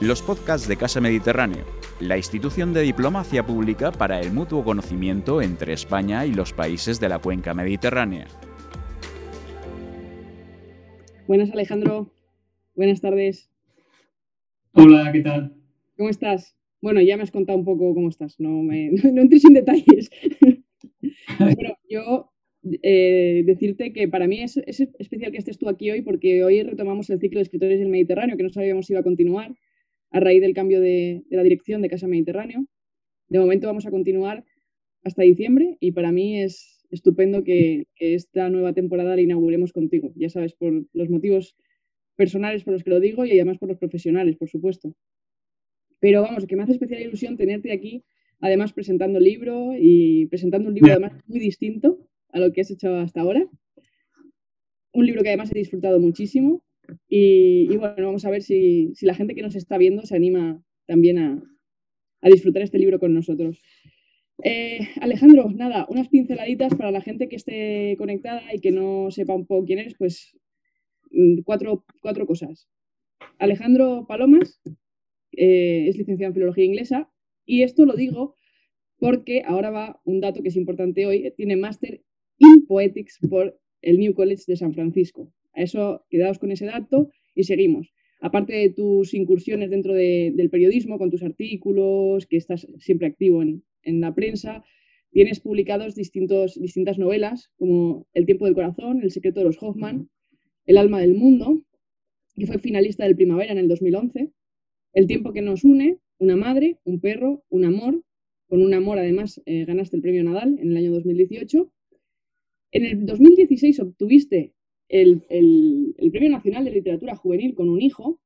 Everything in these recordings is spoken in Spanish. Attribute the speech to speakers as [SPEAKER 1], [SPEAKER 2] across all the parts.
[SPEAKER 1] los podcasts de Casa Mediterráneo, la institución de diplomacia pública para el mutuo conocimiento entre España y los países de la cuenca mediterránea.
[SPEAKER 2] Buenas Alejandro, buenas tardes.
[SPEAKER 3] Hola, ¿qué tal?
[SPEAKER 2] ¿Cómo estás? Bueno, ya me has contado un poco cómo estás, no, me, no, entres en detalles. bueno, yo eh, decirte que para mí es, es, especial que estés tú aquí hoy porque hoy retomamos el ciclo de escritores del Mediterráneo, que no sabíamos si iba a continuar a raíz del cambio de, la dirección de Casa Mediterráneo. De momento vamos a continuar hasta diciembre y para mí es estupendo que, esta nueva temporada la inauguremos contigo. Ya sabes, por los motivos personales por los que lo digo y además por los profesionales, por supuesto. Pero vamos, que me hace especial ilusión tenerte aquí, además presentando el libro y presentando un libro además muy distinto a lo que has hecho hasta ahora. Un libro que además he disfrutado muchísimo y, bueno, vamos a ver si, la gente que nos está viendo se anima también a, disfrutar este libro con nosotros. Eh, Alejandro, nada, unas pinceladitas para la gente que esté conectada y que no sepa un poco quién eres, pues mm, cuatro, cuatro cosas. Alejandro Palomas eh, es licenciado en Filología Inglesa y esto lo digo porque ahora va un dato que es importante hoy, tiene máster in Poetics por el New College de San Francisco. Eso, quedaos con ese dato y seguimos. Aparte de tus incursiones dentro del periodismo, con tus artículos, que estás siempre activo en, la prensa, tienes publicados distintos, distintas novelas como El tiempo del corazón, El secreto de los Hoffman, El alma del mundo, que fue finalista del Primavera en el 2011, El tiempo que nos une, Una madre, un perro, un amor, con un amor además eh, ganaste el premio Nadal en el año 2018. En el 2016 obtuviste el, Premio Nacional de Literatura Juvenil con un hijo,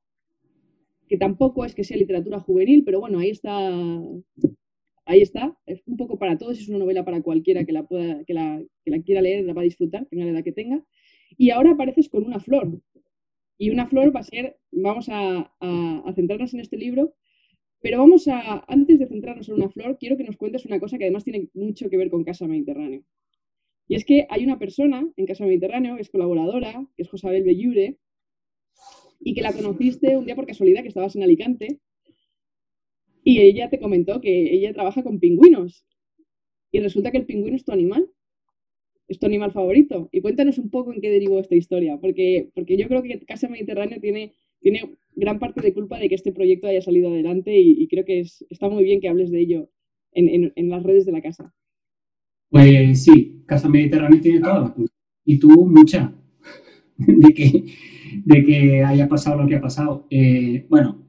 [SPEAKER 2] que tampoco es que sea literatura juvenil, pero bueno, ahí está, ahí está, es un poco para todos, es una novela para cualquiera que la, pueda, que la, quiera leer, la va a disfrutar, tenga la edad que tenga. Y ahora apareces con una flor. Y una flor va a ser, vamos a, a centrarnos en este libro, pero vamos a, antes de centrarnos en una flor, quiero que nos cuentes una cosa que además tiene mucho que ver con Casa Mediterráneo. Y es que hay una persona en Casa Mediterráneo, que es colaboradora, que es Josabel Bellure, y que la conociste un día por casualidad, que estabas en Alicante, y ella te comentó que ella trabaja con pingüinos. Y resulta que el pingüino es tu animal, es tu animal favorito. Y cuéntanos un poco en qué derivó esta historia, porque, porque yo creo que Casa Mediterráneo tiene, tiene gran parte de culpa de que este proyecto haya salido adelante y, creo que está muy bien que hables de ello en las redes de la casa.
[SPEAKER 3] Pues sí, Casa Mediterránea tiene toda la culpa. Y tú mucha de que, de que haya pasado lo que ha pasado. Eh, bueno,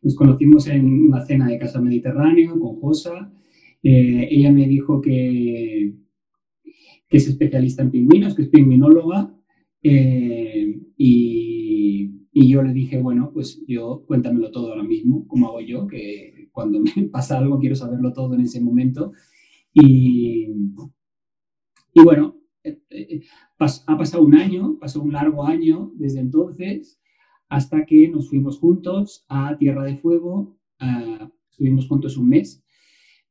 [SPEAKER 3] nos conocimos en una cena de Casa Mediterráneo con Josa. Eh, ella me dijo que, que es especialista en pingüinos, que es pingüinóloga. Eh, y, y, yo le dije, bueno, pues yo cuéntamelo todo ahora mismo, como hago yo, que cuando me pasa algo quiero saberlo todo en ese momento. Y, y bueno, eh, eh, ha pasado un año, pasó un largo año desde entonces, hasta que nos fuimos juntos a Tierra de Fuego, estuvimos juntos un mes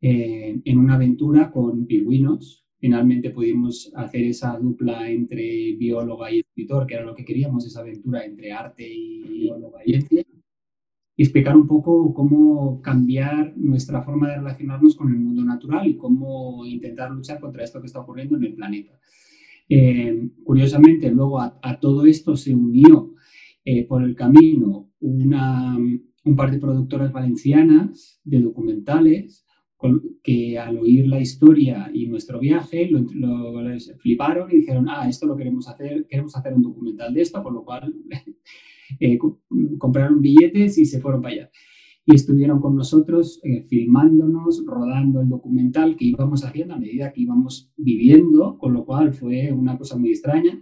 [SPEAKER 3] eh, en una aventura con pingüinos. Finalmente pudimos hacer esa dupla entre bióloga y escritor, que era lo que queríamos, esa aventura entre arte y bióloga y ciencia y explicar un poco cómo cambiar nuestra forma de relacionarnos con el mundo natural y cómo intentar luchar contra esto que está ocurriendo en el planeta. Eh, curiosamente, luego a, todo esto se unió eh, por el camino una, un par de productoras valencianas de documentales que al oír la historia y nuestro viaje lo, fliparon y dijeron, ah, esto lo queremos hacer, queremos hacer un documental de esto, por lo cual eh, compraron billetes y se fueron para allá. Y estuvieron con nosotros eh, filmándonos, rodando el documental que íbamos haciendo a medida que íbamos viviendo, con lo cual fue una cosa muy extraña.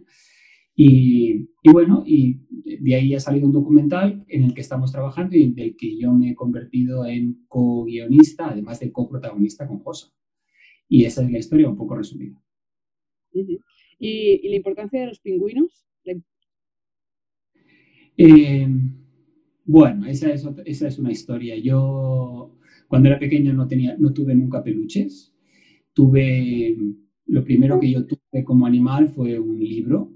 [SPEAKER 3] Y, y, bueno, y de ahí ha salido un documental en el que estamos trabajando y del que yo me he convertido en co-guionista, además de coprotagonista con Josa. Y esa es la historia un poco resumida.
[SPEAKER 2] ¿Y, ¿Y, la importancia de los pingüinos?
[SPEAKER 3] Eh, bueno, esa es, esa es una historia. Yo cuando era pequeño no, tenía, no tuve nunca peluches. Tuve, lo primero que yo tuve como animal fue un libro,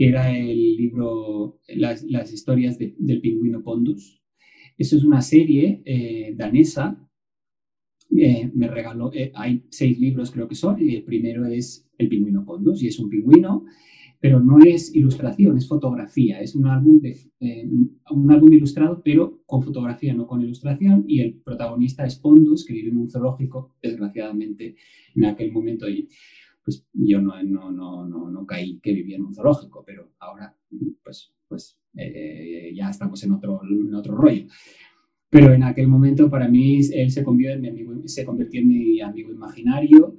[SPEAKER 3] que era el libro Las, las historias del pingüino Pondus. Eso es una serie eh, danesa. Eh, me regaló, hay seis libros creo que son, y el primero es El pingüino Pondus, y es un pingüino, pero no es ilustración, es fotografía, es un álbum, de, un álbum ilustrado, pero con fotografía, no con ilustración, y el protagonista es Pondus, que vive en un zoológico, desgraciadamente, en aquel momento. Y, pues yo no, no, no, no, caí que vivía en un zoológico, pero ahora pues, pues eh, ya estamos en otro, en otro rollo. Pero en aquel momento para mí él se convirtió en mi amigo, se convirtió en mi amigo imaginario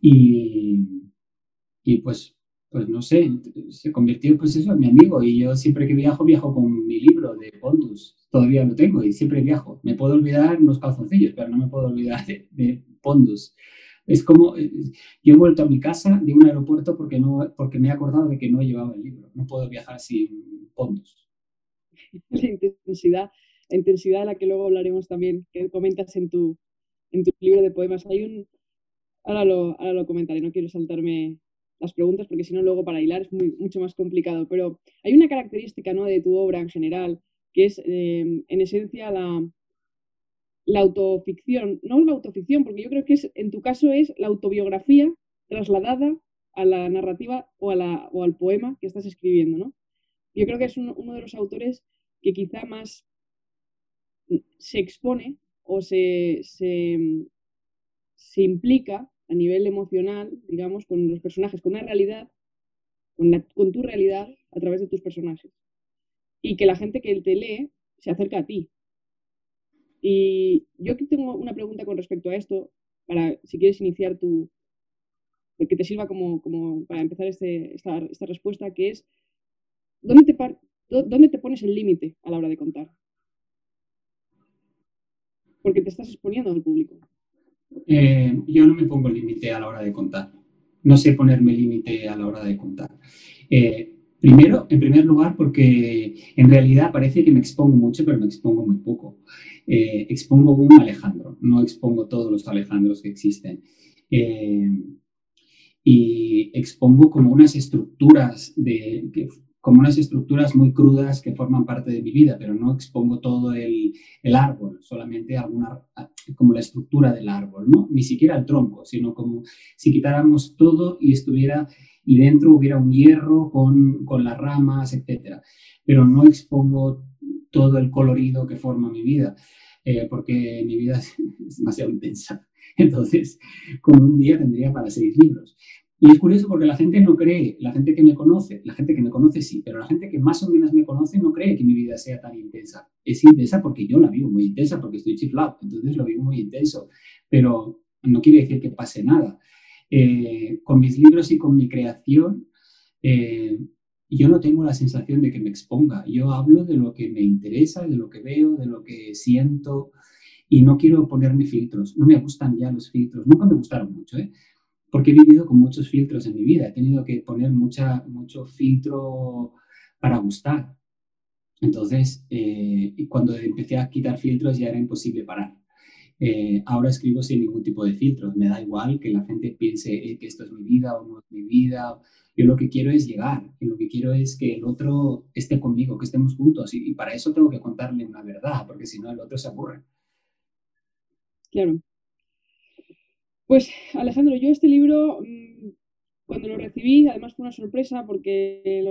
[SPEAKER 3] y, y pues, pues no sé, se convirtió pues eso en mi amigo y yo siempre que viajo viajo con mi libro de Pondus, todavía lo tengo y siempre viajo. Me puedo olvidar unos calzoncillos, pero no me puedo olvidar de, de Pondus. Es como, eh, yo he vuelto a mi casa de un aeropuerto porque, no, porque me he acordado de que no llevaba el libro. No puedo viajar sin fondos.
[SPEAKER 2] La intensidad, la intensidad a la que luego hablaremos también, que comentas en tu, en tu libro de poemas. Hay un, ahora lo, ahora lo comentaré, no quiero saltarme las preguntas porque si no luego para hilar es muy, mucho más complicado, pero hay una característica ¿no? de tu obra en general que es eh, en esencia la, la autoficción, no la autoficción, porque yo creo que es, en tu caso es la autobiografía trasladada a la narrativa o, a la, o al poema que estás escribiendo, ¿no? Yo creo que es uno, de los autores que quizá más se expone o se, se, implica a nivel emocional, digamos, con los personajes, con una realidad, con, con tu realidad a través de tus personajes. Y que la gente que te lee se acerca a ti, y yo aquí tengo una pregunta con respecto a esto, para si quieres iniciar tu, que te sirva como, como para empezar este, esta, esta, respuesta, que es, ¿dónde te, ¿dónde te pones el límite a la hora de contar? Porque te estás exponiendo al público.
[SPEAKER 3] Eh, yo no me pongo límite a la hora de contar. No sé ponerme límite a la hora de contar. Eh, primero, en primer lugar, porque en realidad parece que me expongo mucho, pero me expongo muy poco. Eh, expongo un Alejandro, no expongo todos los Alejandros que existen. Eh, y expongo como unas estructuras de, como unas estructuras muy crudas que forman parte de mi vida, pero no expongo todo el, el, árbol, solamente alguna, como la estructura del árbol, ¿no? Ni siquiera el tronco, sino como si quitáramos todo y estuviera, y dentro hubiera un hierro con, con las ramas, etcétera. Pero no expongo todo el colorido que forma mi vida, eh, porque mi vida es, demasiado intensa. Entonces, con un día tendría para seis libros. Y es curioso porque la gente no cree, la gente que me conoce, la gente que me conoce sí, pero la gente que más o menos me conoce no cree que mi vida sea tan intensa. Es intensa porque yo la vivo muy intensa, porque estoy chiflado, entonces lo vivo muy intenso, pero no quiere decir que pase nada. Eh, con mis libros y con mi creación, eh, yo no tengo la sensación de que me exponga. Yo hablo de lo que me interesa, de lo que veo, de lo que siento y no quiero ponerme filtros. No me gustan ya los filtros. Nunca me gustaron mucho, ¿eh? porque he vivido con muchos filtros en mi vida. He tenido que poner mucha, mucho filtro para gustar. Entonces, eh, cuando empecé a quitar filtros ya era imposible parar. Eh, ahora escribo sin ningún tipo de filtros. Me da igual que la gente piense eh, que esto es mi vida o no es mi vida yo lo que quiero es llegar, y lo que quiero es que el otro esté conmigo, que estemos juntos, y, para eso tengo que contarle una verdad, porque si no el otro se aburre.
[SPEAKER 2] Claro. Pues Alejandro, yo este libro, mm, cuando lo recibí, además fue una sorpresa porque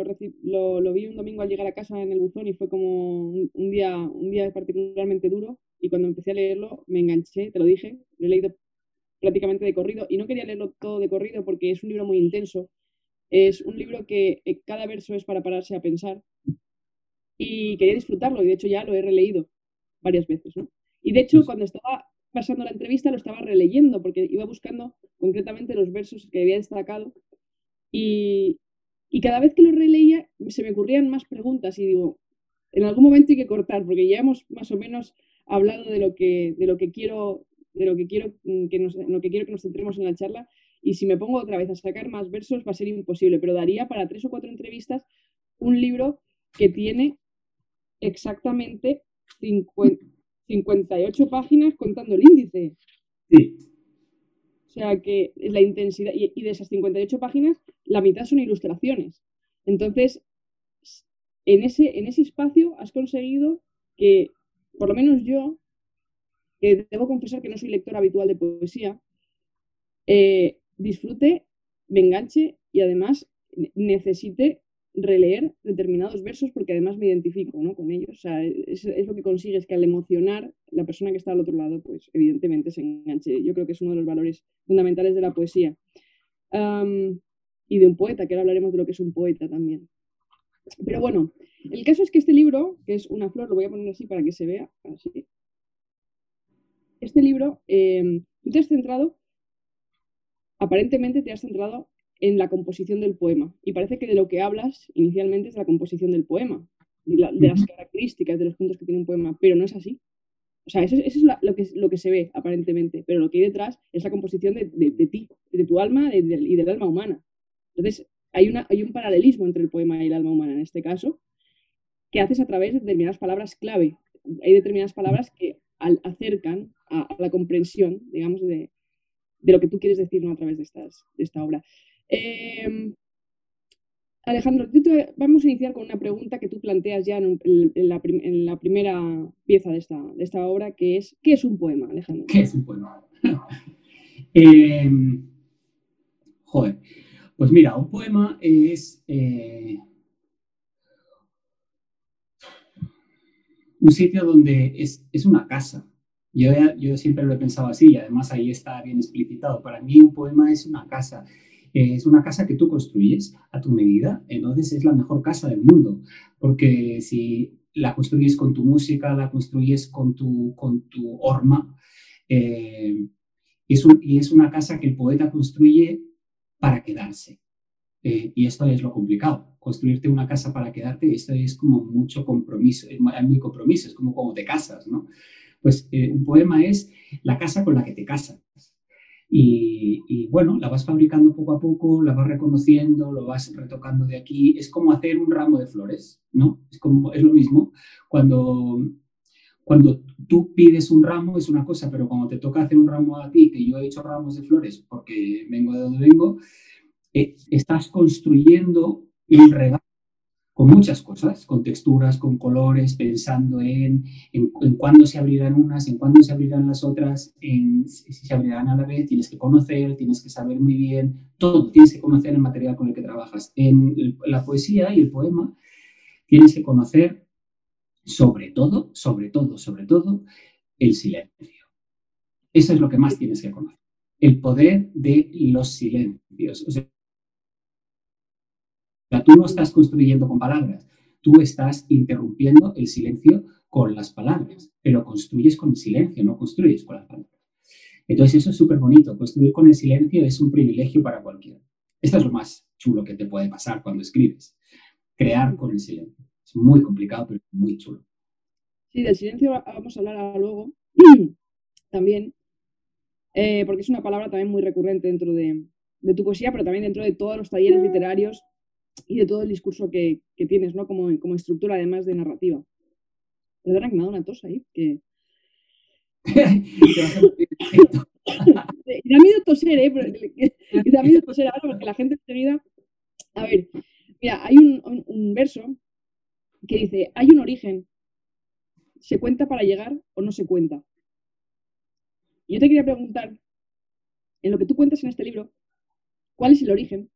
[SPEAKER 2] lo, lo, vi un domingo al llegar a casa en el buzón y fue como un, día, un día particularmente duro. Y cuando empecé a leerlo, me enganché, te lo dije, lo he leído prácticamente de corrido y no quería leerlo todo de corrido porque es un libro muy intenso es un libro que eh, cada verso es para pararse a pensar y quería disfrutarlo y de hecho ya lo he releído varias veces. ¿no? Y de hecho cuando estaba pasando la entrevista lo estaba releyendo porque iba buscando concretamente los versos que había destacado y, y cada vez que lo releía se me ocurrían más preguntas y digo, en algún momento hay que cortar porque ya hemos más o menos hablado de lo que, de lo que quiero de lo que quiero mm, que nos, lo que quiero que nos centremos en la charla y si me pongo otra vez a sacar más versos va a ser imposible, pero daría para tres o cuatro entrevistas un libro que tiene exactamente 58 páginas contando el índice.
[SPEAKER 3] Sí.
[SPEAKER 2] O sea que la intensidad, y, y de esas 58 páginas, la mitad son ilustraciones. Entonces, en ese, en ese espacio has conseguido que por lo menos yo, que debo confesar que no soy lector habitual de poesía, eh, disfrute, me enganche y además necesite releer determinados versos porque además me identifico con ellos. O sea, es, lo que consigue, es que al emocionar la persona que está al otro lado, pues evidentemente se enganche. Yo creo que es uno de los valores fundamentales de la poesía. y de un poeta, que ahora hablaremos de lo que es un poeta también. Pero bueno, el caso es que este libro, que es una flor, lo voy a poner así para que se vea, así. Este libro, em, tú te has centrado, aparentemente te has centrado en la composición del poema. Y parece que de lo que hablas inicialmente es de la composición del poema, de, las características de los puntos que tiene un poema, pero no es así. O sea, eso, es lo, que, lo que se ve aparentemente, pero lo que hay detrás es la composición de, ti, de tu alma y del alma humana. Entonces, hay, un paralelismo entre el poema y el alma humana en este caso, que haces a través de determinadas palabras clave. Hay determinadas palabras que acercan a, la comprensión, digamos, de, lo que tú quieres decir a través de, esta obra. Em, Alejandro, vamos a iniciar con una pregunta que tú planteas ya en, la, primera pieza de esta, de esta, obra, que es, ¿qué es un poema, Alejandro?
[SPEAKER 3] ¿Qué es un poema? Em, joder, pues mira, un poema es eh, un sitio donde es, es una casa. Yo, yo siempre lo he pensado así y además ahí está bien explicitado. Para mí un poema es una casa es una casa que tú construyes a tu medida, entonces es la mejor casa del mundo, porque si la construyes con tu música, la construyes con tu, con tu horma, eh, es y es una casa que el poeta construye para quedarse. Eh, y esto es lo complicado, construirte una casa para quedarte, esto es como mucho compromiso, es muy compromiso, es como cuando te casas, ¿no? Pues eh, un poema es la casa con la que te casas. Y, bueno, la vas fabricando poco a poco, la vas reconociendo, lo vas retocando de aquí. Es como hacer un ramo de flores, ¿no? Es, como, es lo mismo. Cuando, cuando tú pides un ramo es una cosa, pero cuando te toca hacer un ramo a ti, que yo he hecho ramos de flores porque vengo de donde vengo, eh, estás construyendo un regalo con muchas cosas, con texturas, con colores, pensando en, en, cuándo se abrirán unas, en cuándo se abrirán las otras, en si se abrirán a la vez, tienes que conocer, tienes que saber muy bien, todo, tienes que conocer el material con el que trabajas. En la poesía y el poema tienes que conocer sobre todo, sobre todo, sobre todo, el silencio. Eso es lo que más tienes que conocer. El poder de los silencios. O sea, tú no estás construyendo con palabras, tú estás interrumpiendo el silencio con las palabras, pero construyes con el silencio, no construyes con las palabras. Entonces eso es súper bonito, construir con el silencio es un privilegio para cualquiera. Esto es lo más chulo que te puede pasar cuando escribes, crear con el silencio. Es muy complicado, pero muy chulo.
[SPEAKER 2] Sí, del silencio vamos a hablar luego también, eh, porque es una palabra también muy recurrente dentro de, de, tu poesía, pero también dentro de todos los talleres literarios y de todo el discurso que, tienes, ¿no? Como, como, estructura, además de narrativa. Perdona que me ha dado una tos ahí, que... da miedo toser, ¿eh? da miedo toser ahora porque la gente enseguida... A ver, mira, hay un, un verso que dice, hay un origen, ¿se cuenta para llegar o no se cuenta? Y yo te quería preguntar, en lo que tú cuentas en este libro, ¿cuál es el origen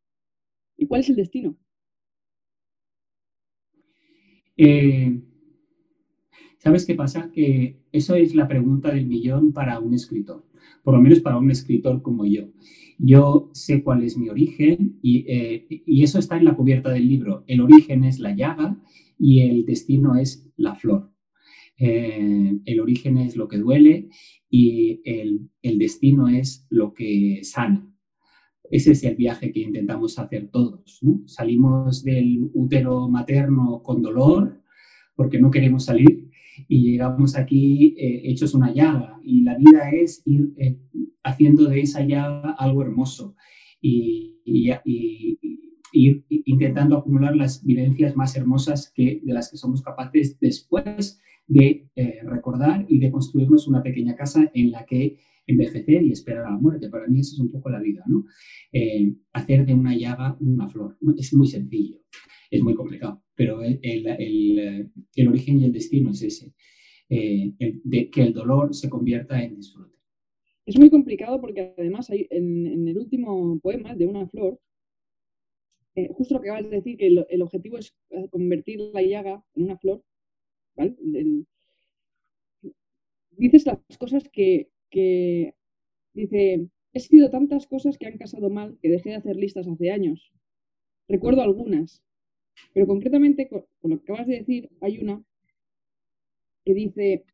[SPEAKER 2] y cuál es el destino?
[SPEAKER 3] Eh, ¿Sabes qué pasa? Que eso es la pregunta del millón para un escritor, por lo menos para un escritor como yo. Yo sé cuál es mi origen y, eh, eso está en la cubierta del libro. El origen es la llaga y el destino es la flor. Eh, el origen es lo que duele y el, el destino es lo que sana. Ese es el viaje que intentamos hacer todos. Salimos del útero materno con dolor porque no queremos salir y llegamos aquí eh, hechos una llaga y la vida es ir eh, haciendo de esa llaga algo hermoso y, ir intentando acumular las vivencias más hermosas que, de las que somos capaces después de eh, recordar y de construirnos una pequeña casa en la que envejecer y esperar a la muerte. Para mí eso es un poco la vida, ¿no? Eh, hacer de una llaga una flor. Es muy sencillo, es muy complicado, pero el, el, el, origen y el destino es ese. eh, de que el dolor se convierta en disfrute.
[SPEAKER 2] Es muy complicado porque además hay, en, el último poema de Una Flor, eh, justo lo que acabas de decir, que el, objetivo es eh, convertir la llaga en una flor, ¿vale? dices las cosas que, que, dice, he sido tantas cosas que han casado mal que dejé de hacer listas hace años. Recuerdo algunas, pero concretamente con, lo que acabas de decir, hay una que dice,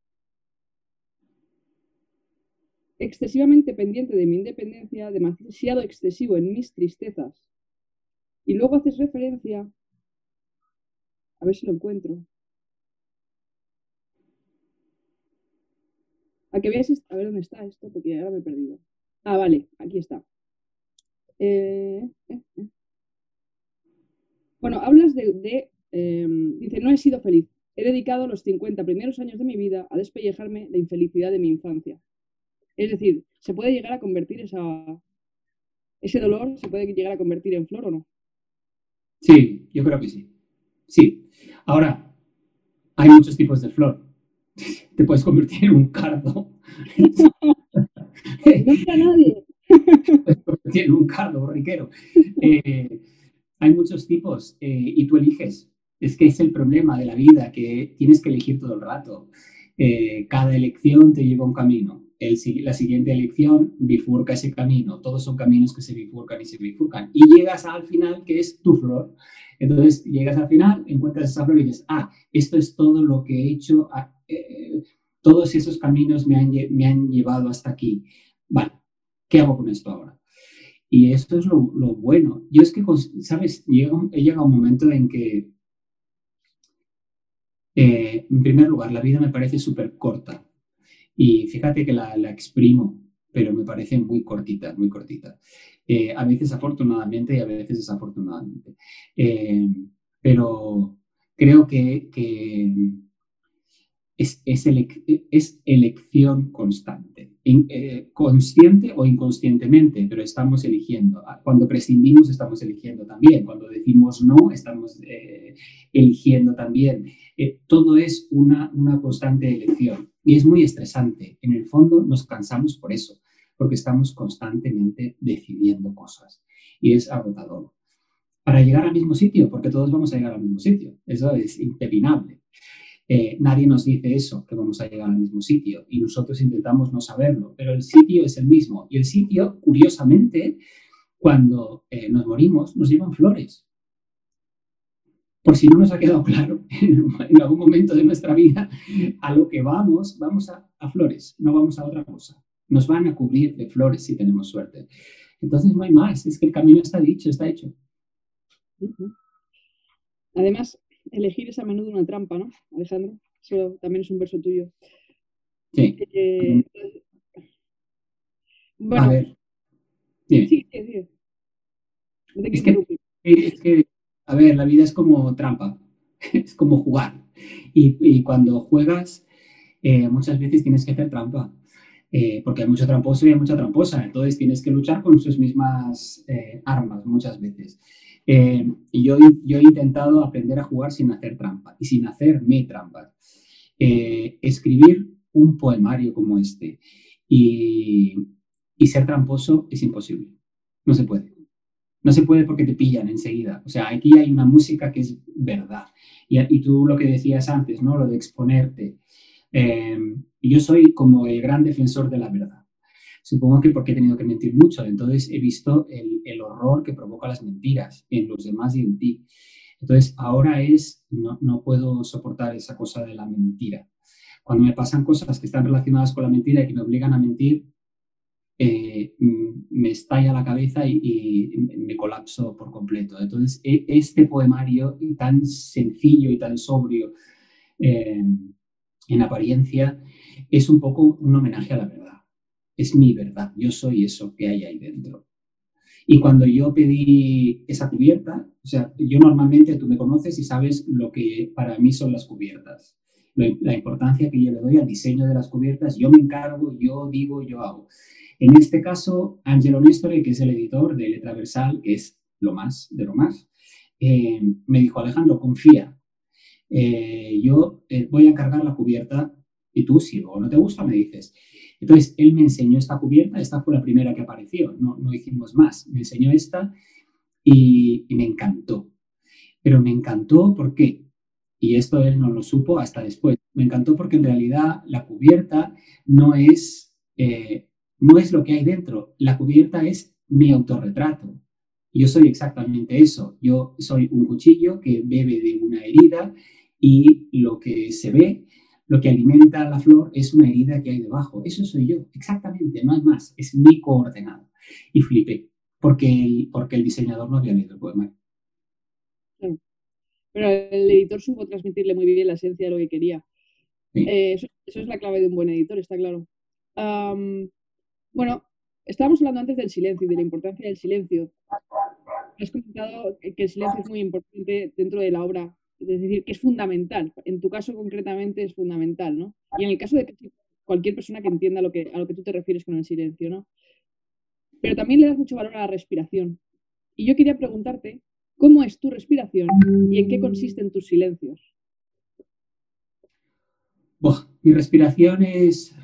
[SPEAKER 2] excesivamente pendiente de mi independencia, demasiado excesivo en mis tristezas. Y luego haces referencia, a ver si lo encuentro, a que veas, a ver dónde está esto, porque ahora me he perdido. Ah, vale, aquí está. Eh, eh, eh. Bueno, hablas de, em, dice, no he sido feliz. He dedicado los 50 primeros años de mi vida a despellejarme la infelicidad de mi infancia. Es decir, ¿se puede llegar a convertir esa, ese dolor, se puede llegar a convertir en flor o no?
[SPEAKER 3] Sí, yo creo que sí. Sí. Ahora, hay muchos tipos de flor. Te puedes convertir en un cardo.
[SPEAKER 2] no para nadie.
[SPEAKER 3] Te puedes convertir en un cardo borriquero. Eh, hay muchos tipos eh, y tú eliges. Es que es el problema de la vida, que tienes que elegir todo el rato. Eh, cada elección te lleva a un camino. La siguiente elección bifurca ese camino. Todos son caminos que se bifurcan y se bifurcan. Y llegas al final, que es tu flor. Entonces, llegas al final, encuentras esa flor y dices, ah, esto es todo lo que he hecho, ah, eh, todos esos caminos me han, me han llevado hasta aquí. Vale, ¿qué hago con esto ahora? Y esto es lo, bueno. Yo es que, ¿sabes? he llegado un momento en que, eh, en primer lugar, la vida me parece súper corta. Y fíjate que la, exprimo, pero me parece muy cortita, muy cortita. Eh, a veces afortunadamente y a veces desafortunadamente. Eh, pero creo que, es, es, elección constante, eh, consciente o inconscientemente, pero estamos eligiendo. Ah, cuando prescindimos estamos eligiendo también, cuando decimos no estamos eligiendo también. Todo es una, una constante elección y es muy estresante. En el fondo nos cansamos por eso, porque estamos constantemente decidiendo cosas y es agotador. Para llegar al mismo sitio, porque todos vamos a llegar al mismo sitio, eso es impepinable. Eh, nadie nos dice eso, que vamos a llegar al mismo sitio y nosotros intentamos no saberlo, pero el sitio es el mismo. Y el sitio, curiosamente, cuando eh, nos morimos, nos llevan flores. Por si no nos ha quedado claro, en algún momento de nuestra vida, a lo que vamos, vamos a, flores, no vamos a otra cosa. Nos van a cubrir de flores si tenemos suerte. Entonces no hay más, es que el camino está dicho, está hecho.
[SPEAKER 2] Además, elegir es a menudo una trampa, ¿no, Alejandro? Eso también es un verso tuyo.
[SPEAKER 3] Sí.
[SPEAKER 2] Eh, bueno,
[SPEAKER 3] a ver.
[SPEAKER 2] Sí, sí, sí.
[SPEAKER 3] Es que, es que, a ver, la vida es como trampa, es como jugar. Y, cuando juegas, eh, muchas veces tienes que hacer trampa. Eh, porque hay mucho tramposo y hay mucha tramposa, entonces tienes que luchar con sus mismas armas muchas veces. Eh, y yo, he intentado aprender a jugar sin hacer trampa y sin hacer mi trampa. Eh, escribir un poemario como este y, ser tramposo es imposible. No se puede. No se puede porque te pillan enseguida. O sea, aquí hay una música que es verdad. Y, tú lo que decías antes, ¿no? Lo de exponerte. Eh, yo soy como el gran defensor de la verdad. Supongo que porque he tenido que mentir mucho. Entonces he visto el, el horror que provoca las mentiras en los demás y en ti. Entonces ahora es, no, no puedo soportar esa cosa de la mentira. Cuando me pasan cosas que están relacionadas con la mentira y que me obligan a mentir, eh, me estalla la cabeza y, me colapso por completo. Entonces, e, este poemario tan sencillo y tan sobrio eh, en apariencia es un poco un homenaje a la verdad es mi verdad, yo soy eso que hay ahí dentro. Y cuando yo pedí esa cubierta, o sea, yo normalmente tú me conoces y sabes lo que para mí son las cubiertas, la importancia que yo le doy al diseño de las cubiertas, yo me encargo, yo digo, yo hago. En este caso, Angelo Nestore, que es el editor de Letra Versal, que es lo más de lo más, eh, me dijo, Alejandro, confía, eh, yo eh, voy a encargar la cubierta Y tú, si luego no te gusta, me dices. Entonces, él me enseñó esta cubierta, esta fue la primera que apareció, no, no hicimos más. Me enseñó esta y, me encantó. Pero me encantó porque, y esto él no lo supo hasta después, me encantó porque en realidad la cubierta no es, no es lo que hay dentro, la cubierta es mi autorretrato. Yo soy exactamente eso. Yo soy un cuchillo que bebe de una herida y lo que se ve, lo que alimenta la flor es una herida que hay debajo. Eso soy yo, exactamente, no hay más. Es mi coordenada. Y flipé, porque el, porque el diseñador no había leído el poema.
[SPEAKER 2] Pero el editor supo transmitirle muy bien la esencia de lo que quería. Eh, eso, es la clave de un buen editor, está claro. Bueno, estábamos hablando antes del silencio y de la importancia del silencio. Has comentado que el silencio es muy importante dentro de la obra es decir, que es fundamental. En tu caso concretamente es fundamental, ¿no? Y en el caso de cualquier persona que entienda lo que, a lo que tú te refieres con el silencio, ¿no? Pero también le das mucho valor a la respiración. Y yo quería preguntarte, ¿cómo es tu respiración y en qué consisten tus silencios?
[SPEAKER 3] mi respiración es...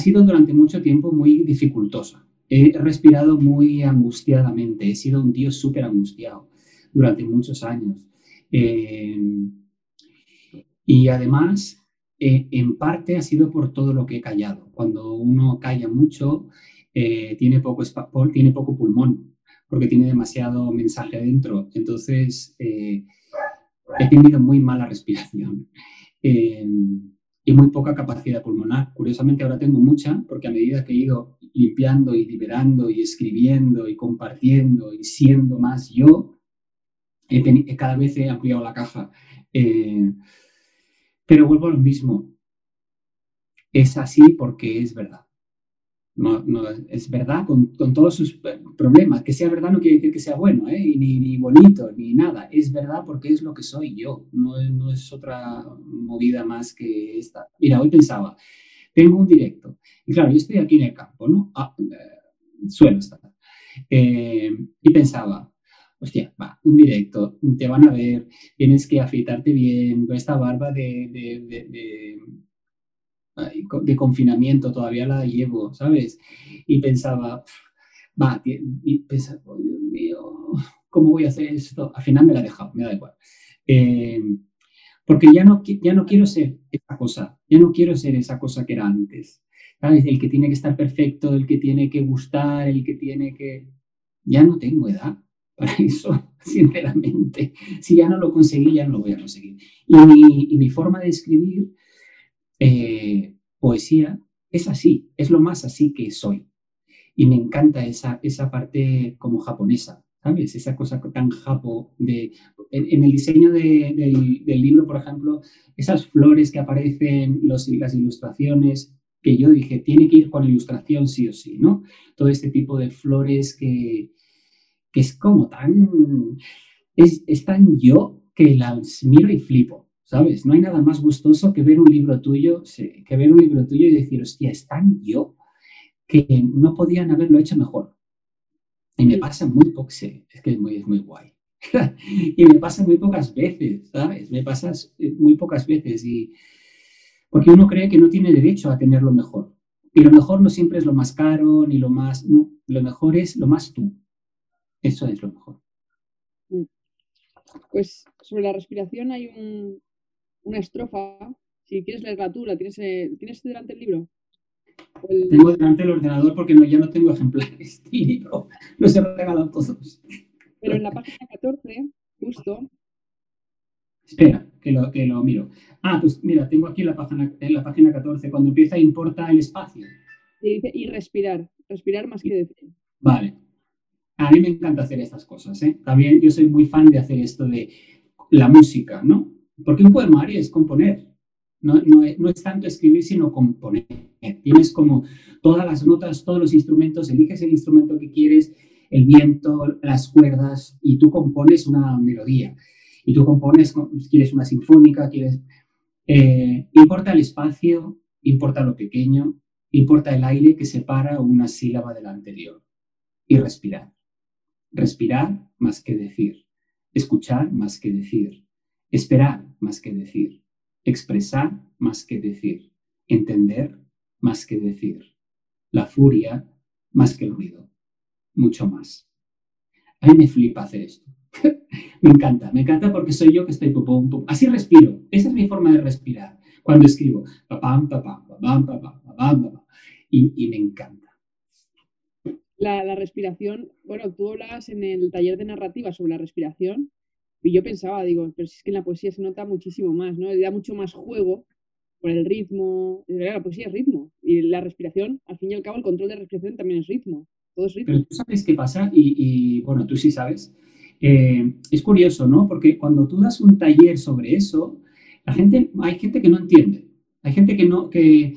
[SPEAKER 3] sido durante mucho tiempo muy dificultosa he respirado muy angustiadamente, he sido un tío súper angustiado durante muchos años. Eh, y además, eh, en parte ha sido por todo lo que he callado. Cuando uno calla mucho, eh, tiene, poco tiene poco pulmón, porque tiene demasiado mensaje adentro. Entonces, he tenido muy mala respiración y muy poca capacidad pulmonar. Curiosamente ahora tengo mucha, porque a medida que he ido limpiando y liberando y escribiendo y compartiendo y siendo más yo, cada vez he ampliado la caja. Eh, pero vuelvo a lo mismo. Es así porque es verdad. No, es verdad con, todos sus problemas. Que sea verdad no quiere decir que sea bueno, ¿eh? ni, ni, bonito, ni nada. Es verdad porque es lo que soy yo. No, no es otra movida más que esta. Mira, hoy pensaba, tengo un directo. Y claro, yo estoy aquí en el campo, ¿no? Ah, eh, suelo estar. Eh, y pensaba, hostia, va, un directo, te van a ver, tienes que afeitarte bien, con esta barba de, de, confinamiento todavía la llevo, ¿sabes? Y pensaba, va, y pensaba, oh, Dios mío, ¿cómo voy a hacer esto? Al final me la he dejado, me da igual. Eh, porque ya no, ya no quiero ser esa cosa, ya no quiero ser esa cosa que era antes. ¿Sabes? El que tiene que estar perfecto, el que tiene que gustar, el que tiene que... Ya no tengo edad para eso, sinceramente. Si ya no lo conseguí, ya no lo voy a conseguir. Y mi, y mi forma de escribir eh, poesía es así, es lo más así que soy. Y me encanta esa, esa parte como japonesa, ¿sabes? Esa cosa tan japo de... En, el diseño del, libro, por ejemplo, esas flores que aparecen, los, las ilustraciones, que yo dije, tiene que ir con ilustración sí o sí, ¿no? Todo este tipo de flores que, que es como tan... Es, es tan yo que las miro y flipo, ¿sabes? No hay nada más gustoso que ver un libro tuyo, que ver un libro tuyo y decir, hostia, es tan yo que no podían haberlo hecho mejor. Y me pasa muy poco, es que es muy, es muy guay. y me pasa muy pocas veces, ¿sabes? Me pasa muy pocas veces y porque uno cree que no tiene derecho a tener lo mejor. Y lo mejor no siempre es lo más caro ni lo más, no, lo mejor es lo más tú. Eso es lo mejor.
[SPEAKER 2] Mm. Pues sobre la respiración hay una estrofa. Si quieres leerla tú, ¿la tienes, eh, ¿tienes delante el libro?
[SPEAKER 3] Tengo delante el ordenador porque no, ya no tengo ejemplares libro. Los he regalado todos.
[SPEAKER 2] Pero en la página 14, justo.
[SPEAKER 3] Espera, que lo, que lo miro. Ah, pues mira, tengo aquí la página, en la página 14, cuando empieza importa el espacio.
[SPEAKER 2] Y dice, y respirar, respirar más que decir.
[SPEAKER 3] Vale. A mí me encanta hacer estas cosas, ¿eh? También yo soy muy fan de hacer esto de la música, ¿no? Porque un poemario es componer, no, es tanto escribir, sino componer. Tienes como todas las notas, todos los instrumentos, eliges el instrumento que quieres, el viento, las cuerdas, y tú compones una melodía. Y tú compones, quieres una sinfónica, quieres... Eh, importa el espacio, importa lo pequeño, importa el aire que separa una sílaba de la anterior. Y respirar. Respirar más que decir. Escuchar más que decir. Esperar más que decir, expresar más que decir, entender más que decir, la furia más que el ruido, mucho más. A mí me flipa hacer esto. me encanta, me encanta porque soy yo que estoy así respiro. Esa es mi forma de respirar cuando escribo. y, me encanta.
[SPEAKER 2] La, respiración, bueno, tú hablas en el taller de narrativa sobre la respiración y yo pensaba, digo, pero si es que en la poesía se nota muchísimo más, ¿no? Le da mucho más juego por el ritmo. La poesía es ritmo y la respiración, al fin y al cabo, el control de respiración también es ritmo. Todo es ritmo.
[SPEAKER 3] Pero tú sabes qué pasa y, bueno, tú sí sabes. Eh, es curioso, ¿no? Porque cuando tú das un taller sobre eso, la gente, hay gente que no entiende. Hay gente que no, que,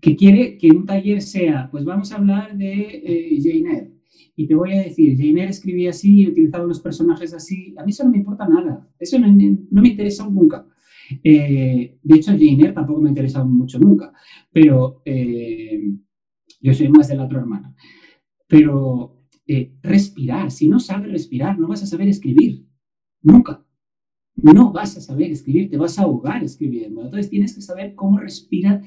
[SPEAKER 3] que quiere que un taller sea, pues vamos a hablar de eh, Jane Eyre. Y te voy a decir, Jane Eyre escribía así, utilizaba unos personajes así. A mí eso no me importa nada. Eso no, no me interesa nunca. Eh, de hecho, Jane tampoco me ha interesado mucho nunca. Pero eh, yo soy más de la otra hermana. Pero eh, respirar, si no sabes respirar, no vas a saber escribir. Nunca. No vas a saber escribir, te vas a ahogar escribiendo. Entonces tienes que saber cómo respiras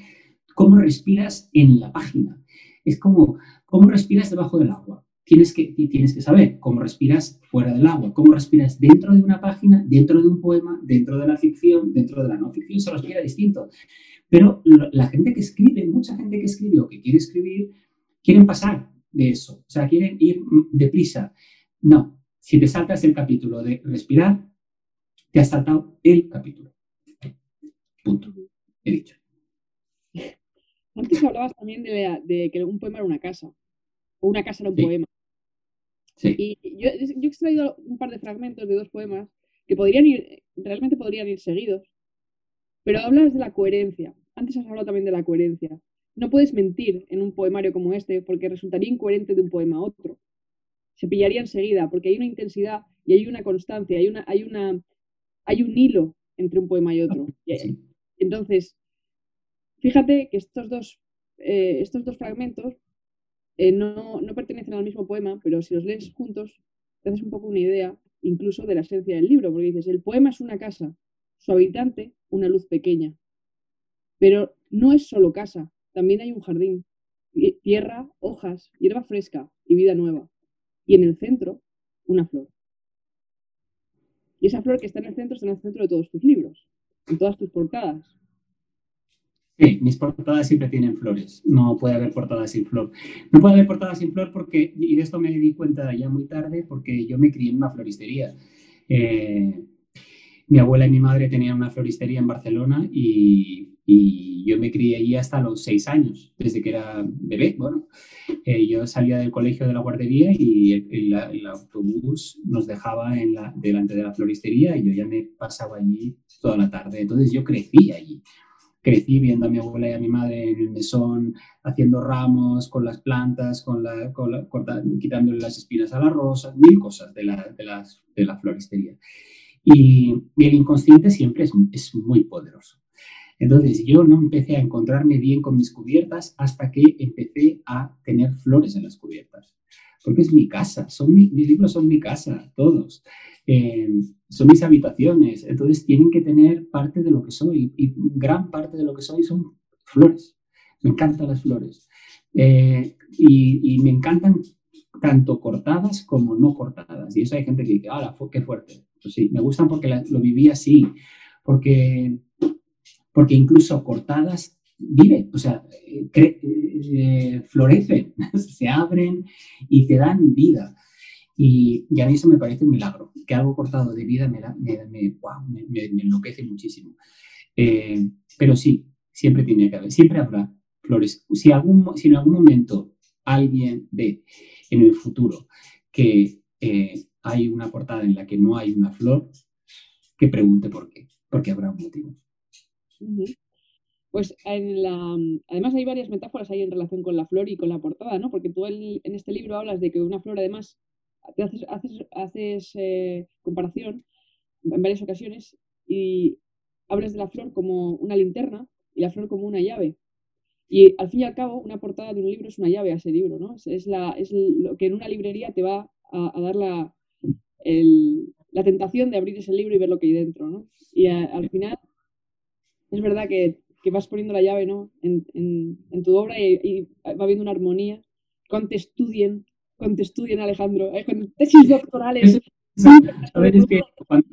[SPEAKER 3] cómo respiras en la página. Es como cómo respiras debajo del agua. Tienes que, tienes que saber cómo respiras fuera del agua, cómo respiras dentro de una página, dentro de un poema, dentro de la ficción, dentro de la no ficción, se respira distinto. Pero la gente que escribe, mucha gente que escribe o que quiere escribir, quieren pasar de eso, o sea, quieren ir deprisa. No, si te saltas el capítulo de respirar, te has saltado el capítulo. Punto. He dicho.
[SPEAKER 2] Antes hablabas también de, que un poema era una casa, o una casa era un poema.
[SPEAKER 3] Sí.
[SPEAKER 2] Y yo, he extraído un par de fragmentos de dos poemas que podrían ir, realmente podrían ir seguidos, pero hablas de la coherencia. Antes has hablado también de la coherencia. No puedes mentir en un poemario como este porque resultaría incoherente de un poema a otro. Se pillaría enseguida porque hay una intensidad y hay una constancia, hay, una, hay, una, hay un hilo entre un poema y otro. Entonces, Fíjate que estos dos, eh, estos dos fragmentos eh, no, pertenecen al mismo poema, pero si los lees juntos, te haces un poco una idea incluso de la esencia del libro, porque dices, el poema es una casa, su habitante una luz pequeña. Pero no es solo casa, también hay un jardín, tierra, hojas, hierba fresca y vida nueva. Y en el centro, una flor. Y esa flor que está en el centro está en el centro de todos tus libros, en todas tus portadas.
[SPEAKER 3] Sí, mis portadas siempre tienen flores. No puede haber portadas sin flor. No puede haber portadas sin flor porque, y de esto me di cuenta ya muy tarde, porque yo me crié en una floristería. Eh, mi abuela y mi madre tenían una floristería en Barcelona y, yo me crié allí hasta los seis años, desde que era bebé. Bueno, eh, yo salía del colegio de la guardería y el, autobús nos dejaba en la, delante de la floristería y yo ya me pasaba allí toda la tarde. Entonces yo crecí allí crecí viendo a mi abuela y a mi madre en el mesón haciendo ramos con las plantas, con la, quitándole las espinas a la rosa, mil cosas de la, de las, de la floristería. Y, el inconsciente siempre es, es muy poderoso. Entonces yo no empecé a encontrarme bien con mis cubiertas hasta que empecé a tener flores en las cubiertas. Porque es mi casa, son mis libros son mi casa, todos. Eh, son mis habitaciones, entonces tienen que tener parte de lo que soy y gran parte de lo que soy son flores. Me encantan las flores eh, y, me encantan tanto cortadas como no cortadas. Y eso hay gente que dice, ¡ah, qué fuerte! Pues sí, me gustan porque lo viví así, porque, porque incluso cortadas viven, o sea, eh, florecen, se abren y te dan vida. Y, a mí eso me parece un milagro. Que algo cortado de vida me, me, enloquece muchísimo. Eh, pero sí, siempre tiene que haber, siempre habrá flores. Si, algún, si en algún momento alguien ve en el futuro que eh, hay una portada en la que no hay una flor, que pregunte por qué, porque habrá un motivo.
[SPEAKER 2] Pues la, además hay varias metáforas ahí en relación con la flor y con la portada, ¿no? Porque tú en este libro hablas de que una flor además haces, haces, eh, comparación en varias ocasiones y hablas de la flor como una linterna y la flor como una llave. Y al fin y al cabo, una portada de un libro es una llave a ese libro, ¿no? Es, la, es lo que en una librería te va a, dar la, la tentación de abrir ese libro y ver lo que hay dentro, ¿no? Y al final es verdad que, vas poniendo la llave, ¿no? En, tu obra y, va habiendo una armonía. Cuando te estudien, cuando te estudien, Alejandro, ¿eh? cuando tesis doctorales. A ver, es que cuando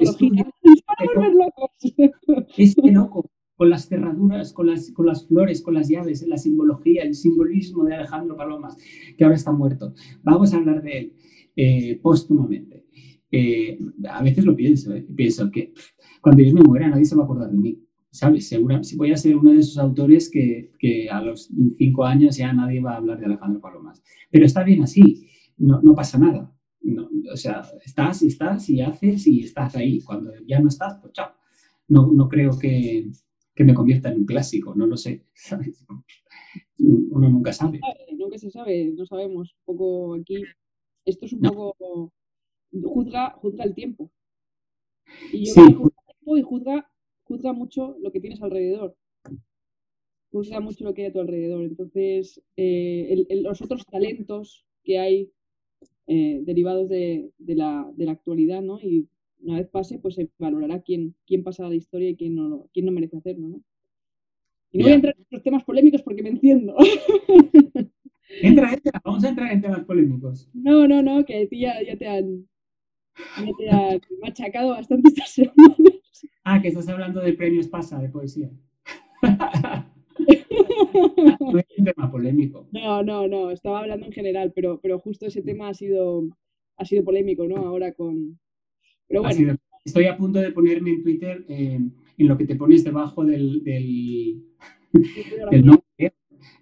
[SPEAKER 3] Es que loco, con las cerraduras, con las, con las flores, con las llaves, la simbología, el simbolismo de Alejandro Palomas, que ahora está muerto. Vamos a hablar de él eh, póstumamente. Eh, a veces lo pienso, eh, pienso que cuando yo me muera nadie se va a acordar de mí. ¿Sabes? Segura, si voy a ser uno de esos autores que, que, a los cinco años ya nadie va a hablar de Alejandro Palomas. Pero está bien así, no, no pasa nada. No, o sea, estás y estás y haces y estás ahí. Cuando ya no estás, pues chao. No, no creo que, que me convierta en un clásico, no lo sé. ¿sabes? Uno nunca sabe.
[SPEAKER 2] Nunca se sabe, no sabemos. Un poco aquí, esto es un poco, juzga, juzga el tiempo. Y yo sí. juzga el tiempo y juzga, juzga mucho lo que tienes alrededor. Juzga mucho lo que hay a tu alrededor. Entonces, eh, los otros talentos que hay eh, derivados de, de, la, de, la, actualidad, ¿no? Y una vez pase, pues se valorará quién, quién pasa a la historia y quién no, quién no merece hacerlo, ¿no? Y no voy a entrar en los temas polémicos porque me enciendo.
[SPEAKER 3] Entra, entra, vamos a entrar en temas polémicos.
[SPEAKER 2] No, no, no, que ya, ya te han, ya te han machacado bastante estas semanas.
[SPEAKER 3] Ah, que estás hablando de premios PASA de poesía. no es un tema polémico.
[SPEAKER 2] No, no, no, estaba hablando en general, pero, pero justo ese tema ha sido, ha sido polémico, ¿no? Ahora con,
[SPEAKER 3] estoy a punto de ponerme en Twitter eh, en lo que te pones debajo del, del, nombre.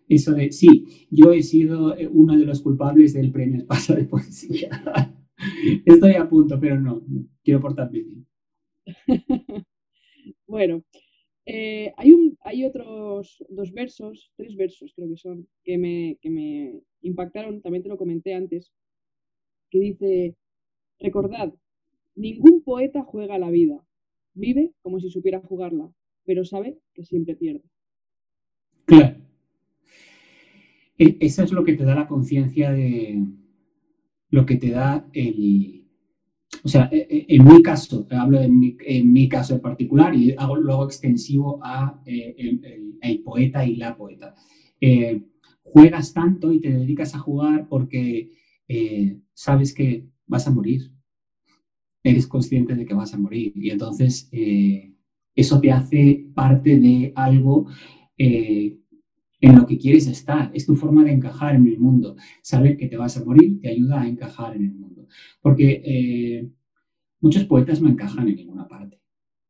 [SPEAKER 3] Eso de, sí, yo he sido eh, uno de los culpables del premio Espasa de Poesía. Estoy a punto, pero no, quiero portarme bien.
[SPEAKER 2] bueno, eh, hay, hay otros dos versos, tres versos creo que son, que me, que me impactaron, también te lo comenté antes, que dice, recordad, Ningún poeta juega la vida. Vive como si supiera jugarla, pero sabe que siempre pierde.
[SPEAKER 3] Claro. E, eso es lo que te da la conciencia de lo que te da el... O sea, e, e, en mi caso, hablo en mi, caso en particular y hago, lo hago extensivo a eh, el, poeta y la poeta. Eh, juegas tanto y te dedicas a jugar porque eh, sabes que vas a morir eres consciente de que vas a morir. Y entonces eh, eso te hace parte de algo eh, en lo que quieres estar. Es tu forma de encajar en el mundo. Saber que te vas a morir te ayuda a encajar en el mundo. Porque eh, muchos poetas no encajan en ninguna parte.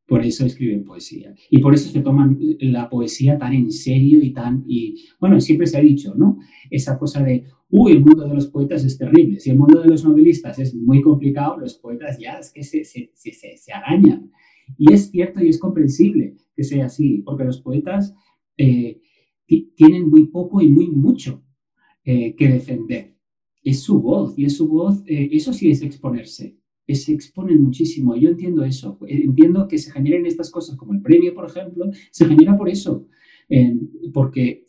[SPEAKER 3] Por eso escriben poesía. Y por eso se toman la poesía tan en serio y tan... Y, bueno, siempre se ha dicho, ¿no? Esa cosa de, uy, el mundo de los poetas es terrible. Si el mundo de los novelistas es muy complicado, los poetas ya es que se, se, se, arañan. Y es cierto y es comprensible que sea así, porque los poetas eh, tienen muy poco y muy mucho eh, que defender. Es su voz, y es su voz, eh, eso sí es exponerse, se exponen muchísimo. Yo entiendo eso, entiendo que se generen estas cosas, como el premio, por ejemplo, se genera por eso, porque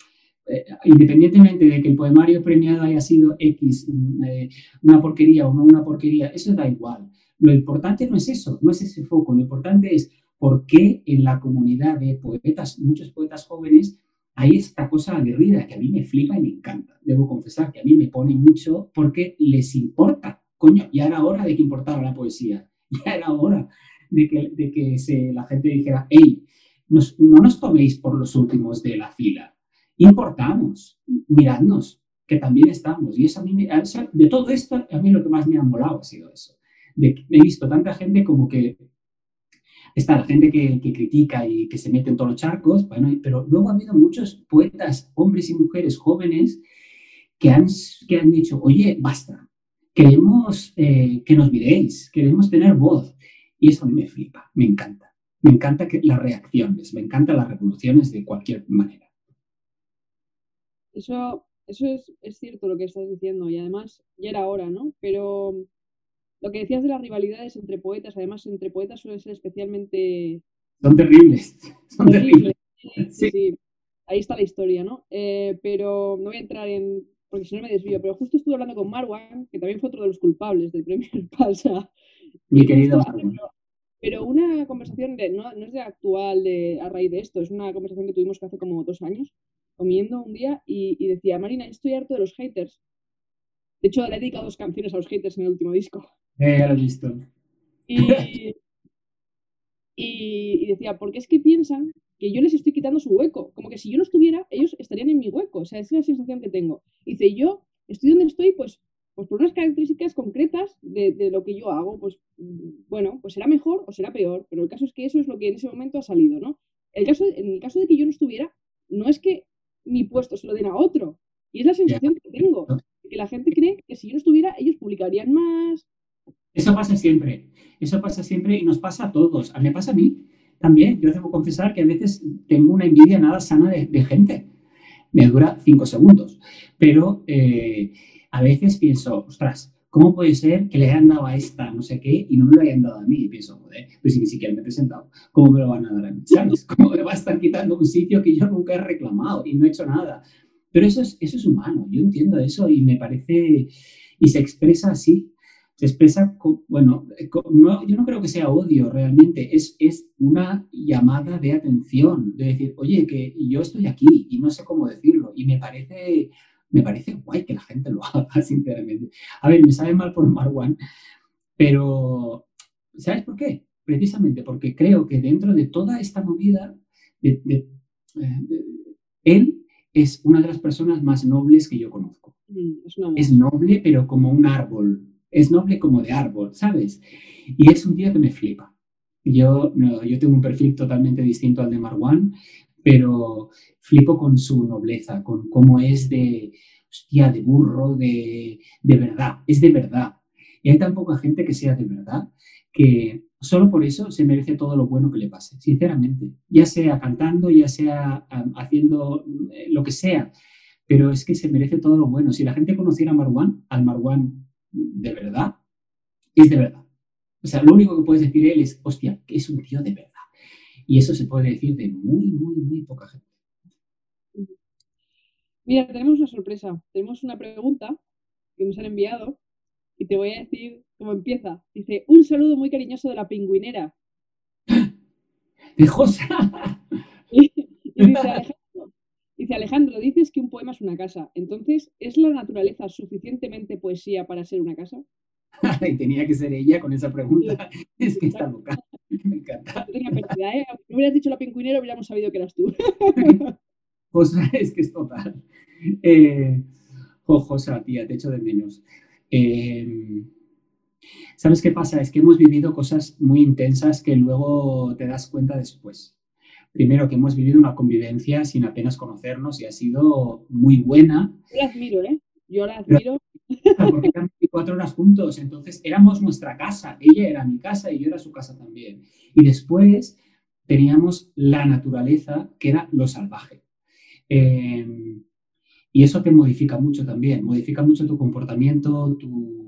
[SPEAKER 3] eh, independientemente de que el poemario premiado haya sido X, mm, eh, una porquería o no una porquería, eso da igual. Lo importante no es eso, no es ese foco, lo importante es por qué en la comunidad de poetas, muchos poetas jóvenes, hay esta cosa aguerrida que a mí me flipa y me encanta. Debo confesar que a mí me pone mucho porque les importa. Coño, ya era hora de que importara la poesía. Ya era hora de que, de que se, la gente dijera, hey, no nos toméis por los últimos de la fila importamos, miradnos, que también estamos. Y eso a mí, de todo esto, a mí lo que más me ha molado ha sido eso. He visto tanta gente como que está la gente que, critica y que se mete en todos los charcos, bueno, pero luego ha habido muchos poetas, hombres y mujeres jóvenes, que han, que han dicho, oye, basta, queremos eh, que nos miréis, queremos tener voz. Y eso a mí me flipa, me encanta. Me encanta las reacciones, me encantan las revoluciones de cualquier manera.
[SPEAKER 2] Eso, eso es, es, cierto lo que estás diciendo y además ya era hora, ¿no? Pero lo que decías de las rivalidades entre poetas, además entre poetas suele ser especialmente...
[SPEAKER 3] Son terribles, son terribles.
[SPEAKER 2] Sí, sí. ahí está la historia, ¿no? Eh, pero no voy a entrar en... porque si no me desvío, pero justo estuve hablando con Marwan, que también fue otro de los culpables del premio Pasa
[SPEAKER 3] Mi querido
[SPEAKER 2] Pero una conversación, no, no, es de actual de, a raíz de esto, es una conversación que tuvimos hace como dos años, comiendo un día, y, y decía, Marina, estoy harto de los haters. De hecho, le he dedicado dos canciones a los haters en el último disco.
[SPEAKER 3] Eh, ya lo he visto.
[SPEAKER 2] Y, y, decía, porque es que piensan que yo les estoy quitando su hueco. Como que si yo no estuviera, ellos estarían en mi hueco. O sea, esa es la sensación que tengo. dice, yo estoy donde estoy, pues, pues por unas características concretas de, de, lo que yo hago. Pues, bueno, pues será mejor o será peor. Pero el caso es que eso es lo que en ese momento ha salido, ¿no? El caso, en el caso de que yo no estuviera, no es que mi puesto se lo den a otro. Y es la sensación que tengo. Que la gente cree que si yo no estuviera, ellos publicarían más,
[SPEAKER 3] eso pasa siempre, eso pasa siempre y nos pasa a todos. Me pasa a mí también. Yo debo confesar que a veces tengo una envidia nada sana de, gente. Me dura cinco segundos. Pero eh, a veces pienso, ostras, ¿cómo puede ser que le hayan dado a esta no sé qué y no me lo hayan dado a mí? Y pienso, joder, pues si ni siquiera me he presentado, ¿cómo me lo van a dar a mí? ¿Sabes? ¿Cómo me va a estar quitando un sitio que yo nunca he reclamado y no he hecho nada? Pero eso es, eso es humano, yo entiendo eso y me parece, y se expresa así se expresa, bueno, eh, yo no creo que sea odio realmente, es, es una llamada de atención, de decir, oye, que yo estoy aquí y no sé cómo decirlo, y me parece, me parece guay que la gente lo haga, sinceramente. A ver, me sabe mal por Marwan, pero ¿sabes por qué? Precisamente porque creo que dentro de toda esta movida, eh, él es una de las personas más nobles que yo conozco. Mm, es noble, pero como un árbol, es noble como de árbol, ¿sabes? Y es un tío que me flipa. Yo, yo tengo un perfil totalmente distinto al de Marwan, pero flipo con su nobleza, con cómo es de, hostia, de burro, de, de verdad, es de verdad. Y hay tan poca gente que sea de verdad que solo por eso se merece todo lo bueno que le pase, sinceramente. Ya sea cantando, ya sea haciendo eh, lo que sea, pero es que se merece todo lo bueno. Si la gente conociera a Marwan, al Marwan de verdad, es de verdad. O sea, lo único que puedes decir él es, hostia, que es un tío de verdad. Y eso se puede decir de muy, muy, muy poca gente.
[SPEAKER 2] Mira, tenemos una sorpresa. Tenemos una pregunta que nos han enviado y te voy a decir cómo empieza. Dice, un saludo muy cariñoso de la pingüinera.
[SPEAKER 3] De Josa.
[SPEAKER 2] dice, Dice Alejandro, dices que un poema es una casa. Entonces, ¿es la naturaleza suficientemente poesía para ser una casa?
[SPEAKER 3] y tenía que ser ella con esa pregunta. es que está loca. Me encanta.
[SPEAKER 2] No tenía pérdida, ¿eh? No hubieras dicho la pingüinera, hubiéramos sabido que eras tú.
[SPEAKER 3] Josa, es que es total. Eh, oh, Josa, tía, te echo de menos. Eh, ¿Sabes qué pasa? Es que hemos vivido cosas muy intensas que luego te das cuenta después primero que hemos vivido una convivencia sin apenas conocernos y ha sido muy buena.
[SPEAKER 2] Yo la admiro, ¿eh? Yo la admiro.
[SPEAKER 3] Porque eran 24 horas juntos, entonces éramos nuestra casa, ella era mi casa y yo era su casa también. Y después teníamos la naturaleza, que era lo salvaje. Eh, y eso te modifica mucho también, modifica mucho tu comportamiento, tu,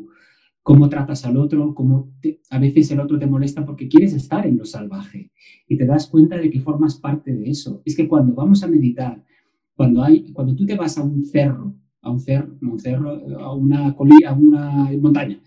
[SPEAKER 3] cómo tratas al otro, cómo a veces el otro te molesta porque quieres estar en lo salvaje y te das cuenta de que formas parte de eso. Es que cuando vamos a meditar, cuando, hay, cuando tú te vas a un cerro, a un cerro, a, una colina, a una montaña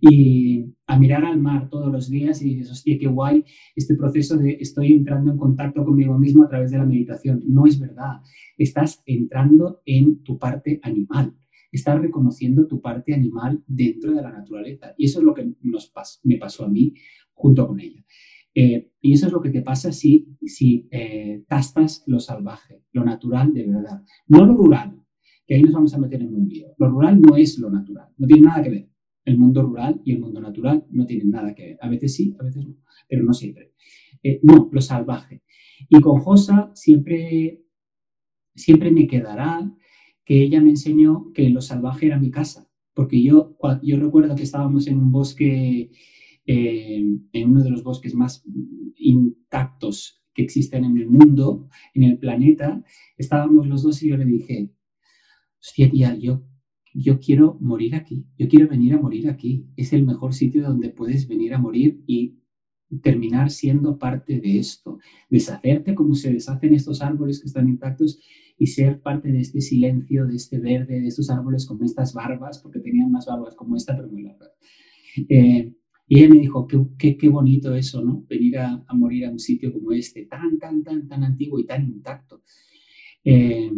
[SPEAKER 3] y a mirar al mar todos los días y dices, hostia, qué guay este proceso de estoy entrando en contacto conmigo mismo a través de la meditación. No es verdad, estás entrando en tu parte animal estás reconociendo tu parte animal dentro de la naturaleza. Y eso es lo que nos me pasó a mí junto con ella. Eh, y eso es lo que te pasa si, si eh, tastas lo salvaje, lo natural de verdad. No lo rural, que ahí nos vamos a meter en un lío. Lo rural no es lo natural, no tiene nada que ver. El mundo rural y el mundo natural no tienen nada que ver. A veces sí, a veces no, pero no siempre. Eh, no, lo salvaje. Y con Josa siempre, siempre me quedará que ella me enseñó que lo salvaje era mi casa, porque yo, yo recuerdo que estábamos en un bosque, eh, en uno de los bosques más intactos que existen en el mundo, en el planeta, estábamos los dos y yo le dije, hostia tía, yo, yo quiero morir aquí, yo quiero venir a morir aquí, es el mejor sitio donde puedes venir a morir y terminar siendo parte de esto, deshacerte como se deshacen estos árboles que están intactos y ser parte de este silencio, de este verde, de estos árboles con estas barbas, porque tenían más barbas como esta, pero muy largas. Eh, Y ella me dijo, qué, qué, bonito eso, ¿no? Venir a, morir a un sitio como este, tan, tan, tan, tan antiguo y tan intacto. Eh,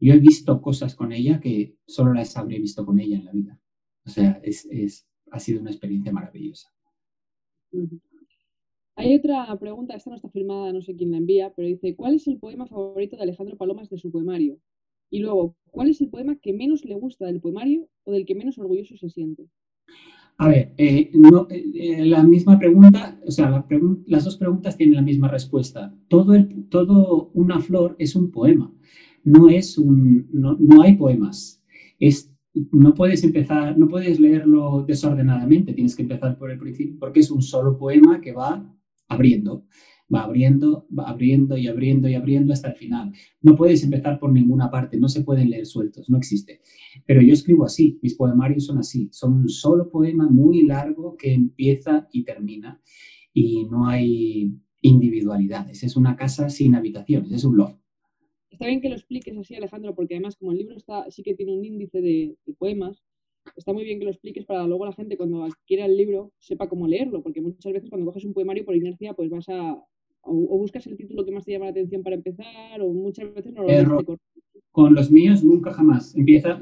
[SPEAKER 3] yo he visto cosas con ella que solo las habría visto con ella en la vida. O sea, es, es, ha sido una experiencia maravillosa.
[SPEAKER 2] Hay otra pregunta, esta no está firmada, no sé quién la envía, pero dice, ¿cuál es el poema favorito de Alejandro Palomas de su poemario? Y luego, ¿cuál es el poema que menos le gusta del poemario o del que menos orgulloso se siente?
[SPEAKER 3] A ver, eh, eh, eh, la misma pregunta, o sea, las dos preguntas tienen la misma respuesta. Todo, todo una flor es un poema, no es un, no, no hay poemas. Es, no puedes empezar, no puedes leerlo desordenadamente, tienes que empezar por el principio, porque es un solo poema que va abriendo, va abriendo, va abriendo y abriendo y abriendo hasta el final. No puedes empezar por ninguna parte, no se pueden leer sueltos, no existe. Pero yo escribo así, mis poemarios son así, son un solo poema muy largo que empieza y termina y no hay individualidades, es una casa sin habitaciones, es un loft.
[SPEAKER 2] Está bien que lo expliques así, Alejandro, porque además como el libro está, sí que tiene un índice de poemas, está muy bien que lo expliques para luego la gente cuando adquiera el libro sepa cómo leerlo, porque muchas veces cuando coges un poemario por inercia, pues vas a, o, buscas el título que más te llama la atención para empezar, o muchas veces no lo
[SPEAKER 3] Error. Con los míos nunca jamás. Empieza,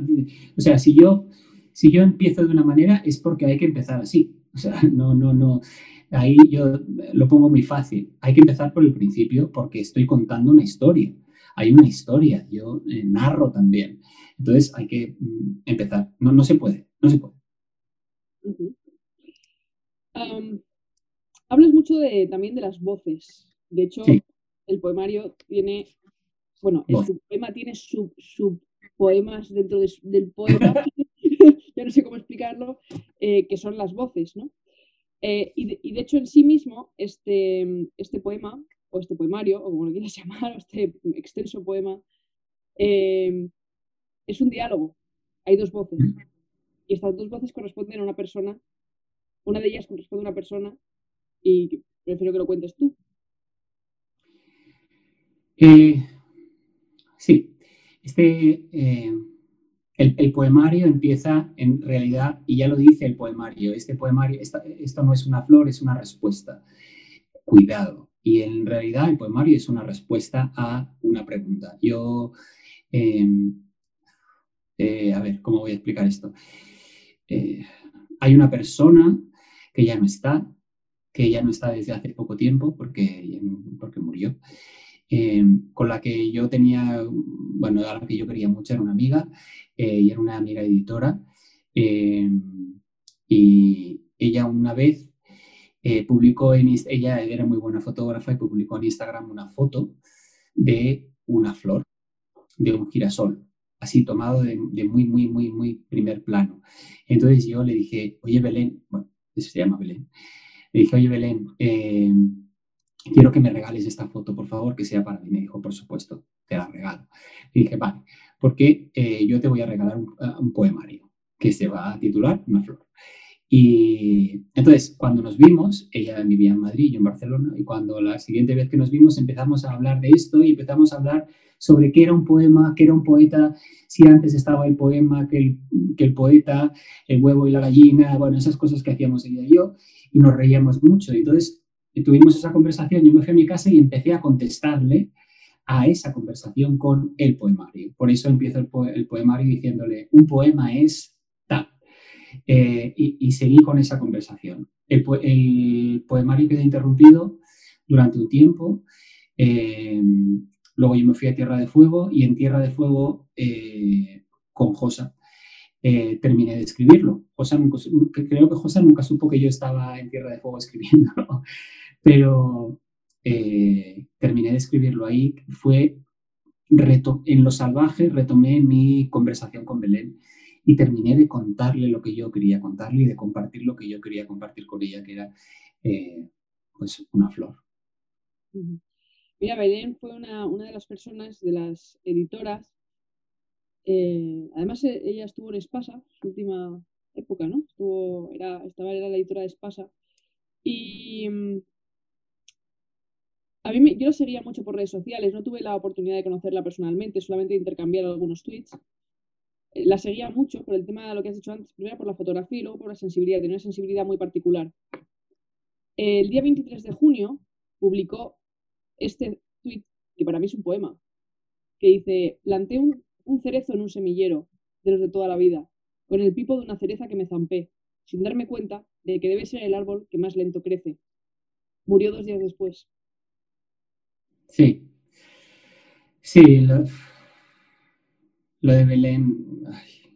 [SPEAKER 3] o sea, si yo, si yo empiezo de una manera es porque hay que empezar así. O sea, no, no, no. Ahí yo lo pongo muy fácil. Hay que empezar por el principio porque estoy contando una historia. Hay una historia, yo eh, narro también. Entonces hay que mm, empezar. No, no se puede, no se puede.
[SPEAKER 2] hablas mucho de, también de las voces. De hecho, el poemario tiene, bueno, el poema tiene subpoemas dentro del poema, ya no sé cómo explicarlo, eh, que son las voces, ¿no? Eh, y, de, hecho, en sí mismo, este, este poema, o este poemario, o como lo quieras llamar, o este extenso poema, eh, es un diálogo. Hay dos voces. Y estas dos voces corresponden a una persona. Una de ellas corresponde a una persona y prefiero que lo cuentes tú.
[SPEAKER 3] Eh, sí, este, eh, el, poemario empieza en realidad, y ya lo dice el poemario, este poemario, esto no es una flor, es una respuesta. Cuidado. Y en realidad el poemario es una respuesta a una pregunta. Yo, em, eh, a ver, ¿cómo voy a explicar esto? hay una persona que ya no está, que ya no está desde hace poco tiempo porque, porque murió. Eh, con la que yo tenía, bueno, a la que yo quería mucho, era una amiga eh, y era una amiga editora. Eh, y ella una vez publicó en ella era muy buena fotógrafa y publicó en Instagram una foto de una flor, de un girasol, así tomado de, muy, muy, muy, muy primer plano. Entonces yo le dije, oye Belén, bueno, se llama Belén, le dije, oye Belén, quiero que me regales esta foto, por favor, que sea para mí. Me dijo, por supuesto, te la regalo. Y dije, vale, porque eh, yo te voy a regalar un, poemario que se va a titular Una flor. Y entonces, cuando nos vimos, ella vivía en Madrid, yo en Barcelona, y cuando la siguiente vez que nos vimos empezamos a hablar de esto y empezamos a hablar sobre qué era un poema, qué era un poeta, si antes estaba el poema que el, el poeta, el huevo y la gallina, bueno, esas cosas que hacíamos ella y yo, y nos reíamos mucho. Y entonces y tuvimos esa conversación, yo me fui a mi casa y empecé a contestarle a esa conversación con el poemario. Por eso empiezo el, poemario diciéndole, un poema es. Eh, y, seguí con esa conversación. El, poemario quedó interrumpido durante un tiempo. Eh, luego yo me fui a Tierra de Fuego y en Tierra de Fuego eh, con Josa terminé de escribirlo. Josa creo que Josa nunca supo que yo estaba en Tierra de Fuego escribiendo. Pero terminé de escribirlo ahí. Fue en lo salvaje, retomé mi conversación con Belén y terminé de contarle lo que yo quería contarle y de compartir lo que yo quería compartir con ella, que era eh, pues una flor.
[SPEAKER 2] Mira, Belén fue una, de las personas, de las editoras. Eh, además, ella estuvo en Espasa, su última época, ¿no? Estuvo, era, estaba, era la editora de Espasa. Y mm, a mí yo lo seguía mucho por redes sociales, no tuve la oportunidad de conocerla personalmente, solamente de intercambiar algunos tweets. La seguía mucho por el tema de lo que has dicho antes, primero por la fotografía y luego por la sensibilidad, tenía una sensibilidad muy particular. El día 23 de junio publicó este tweet, que para mí es un poema, que dice, planté un, cerezo en un semillero de los de toda la vida, con el pipo de una cereza que me zampé, sin darme cuenta de que debe ser el árbol que más lento crece. Murió dos días después.
[SPEAKER 3] Sí. Sí, lo de Belén. ay.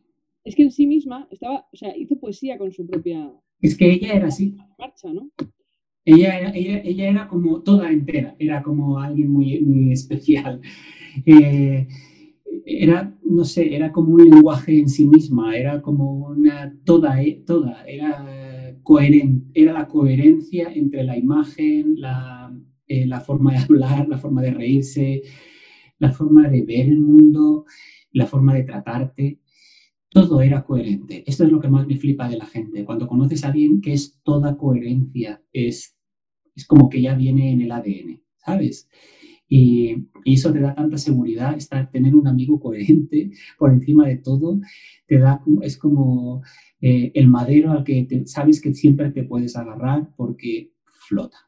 [SPEAKER 2] Es que en sí misma estaba, o sea, hizo poesía con su propia
[SPEAKER 3] Es que ella era así.
[SPEAKER 2] marcha, ¿no?
[SPEAKER 3] Ella era, ella, ella era como toda entera, era como alguien muy, muy especial. Eh, era, no sé, era como un lenguaje en sí misma, era como una toda, eh, toda, era coherente, era la coherencia entre la imagen, la, eh, la forma de hablar, la forma de reírse, la forma de ver el mundo, la forma de tratarte. Todo era coherente. Esto es lo que más me flipa de la gente. Cuando conoces a alguien que es toda coherencia, es, es como que ya viene en el ADN, ¿sabes? Y, y eso te da tanta seguridad, estar, tener un amigo coherente por encima de todo, te da, es como eh, el madero al que sabes que siempre te puedes agarrar porque flota,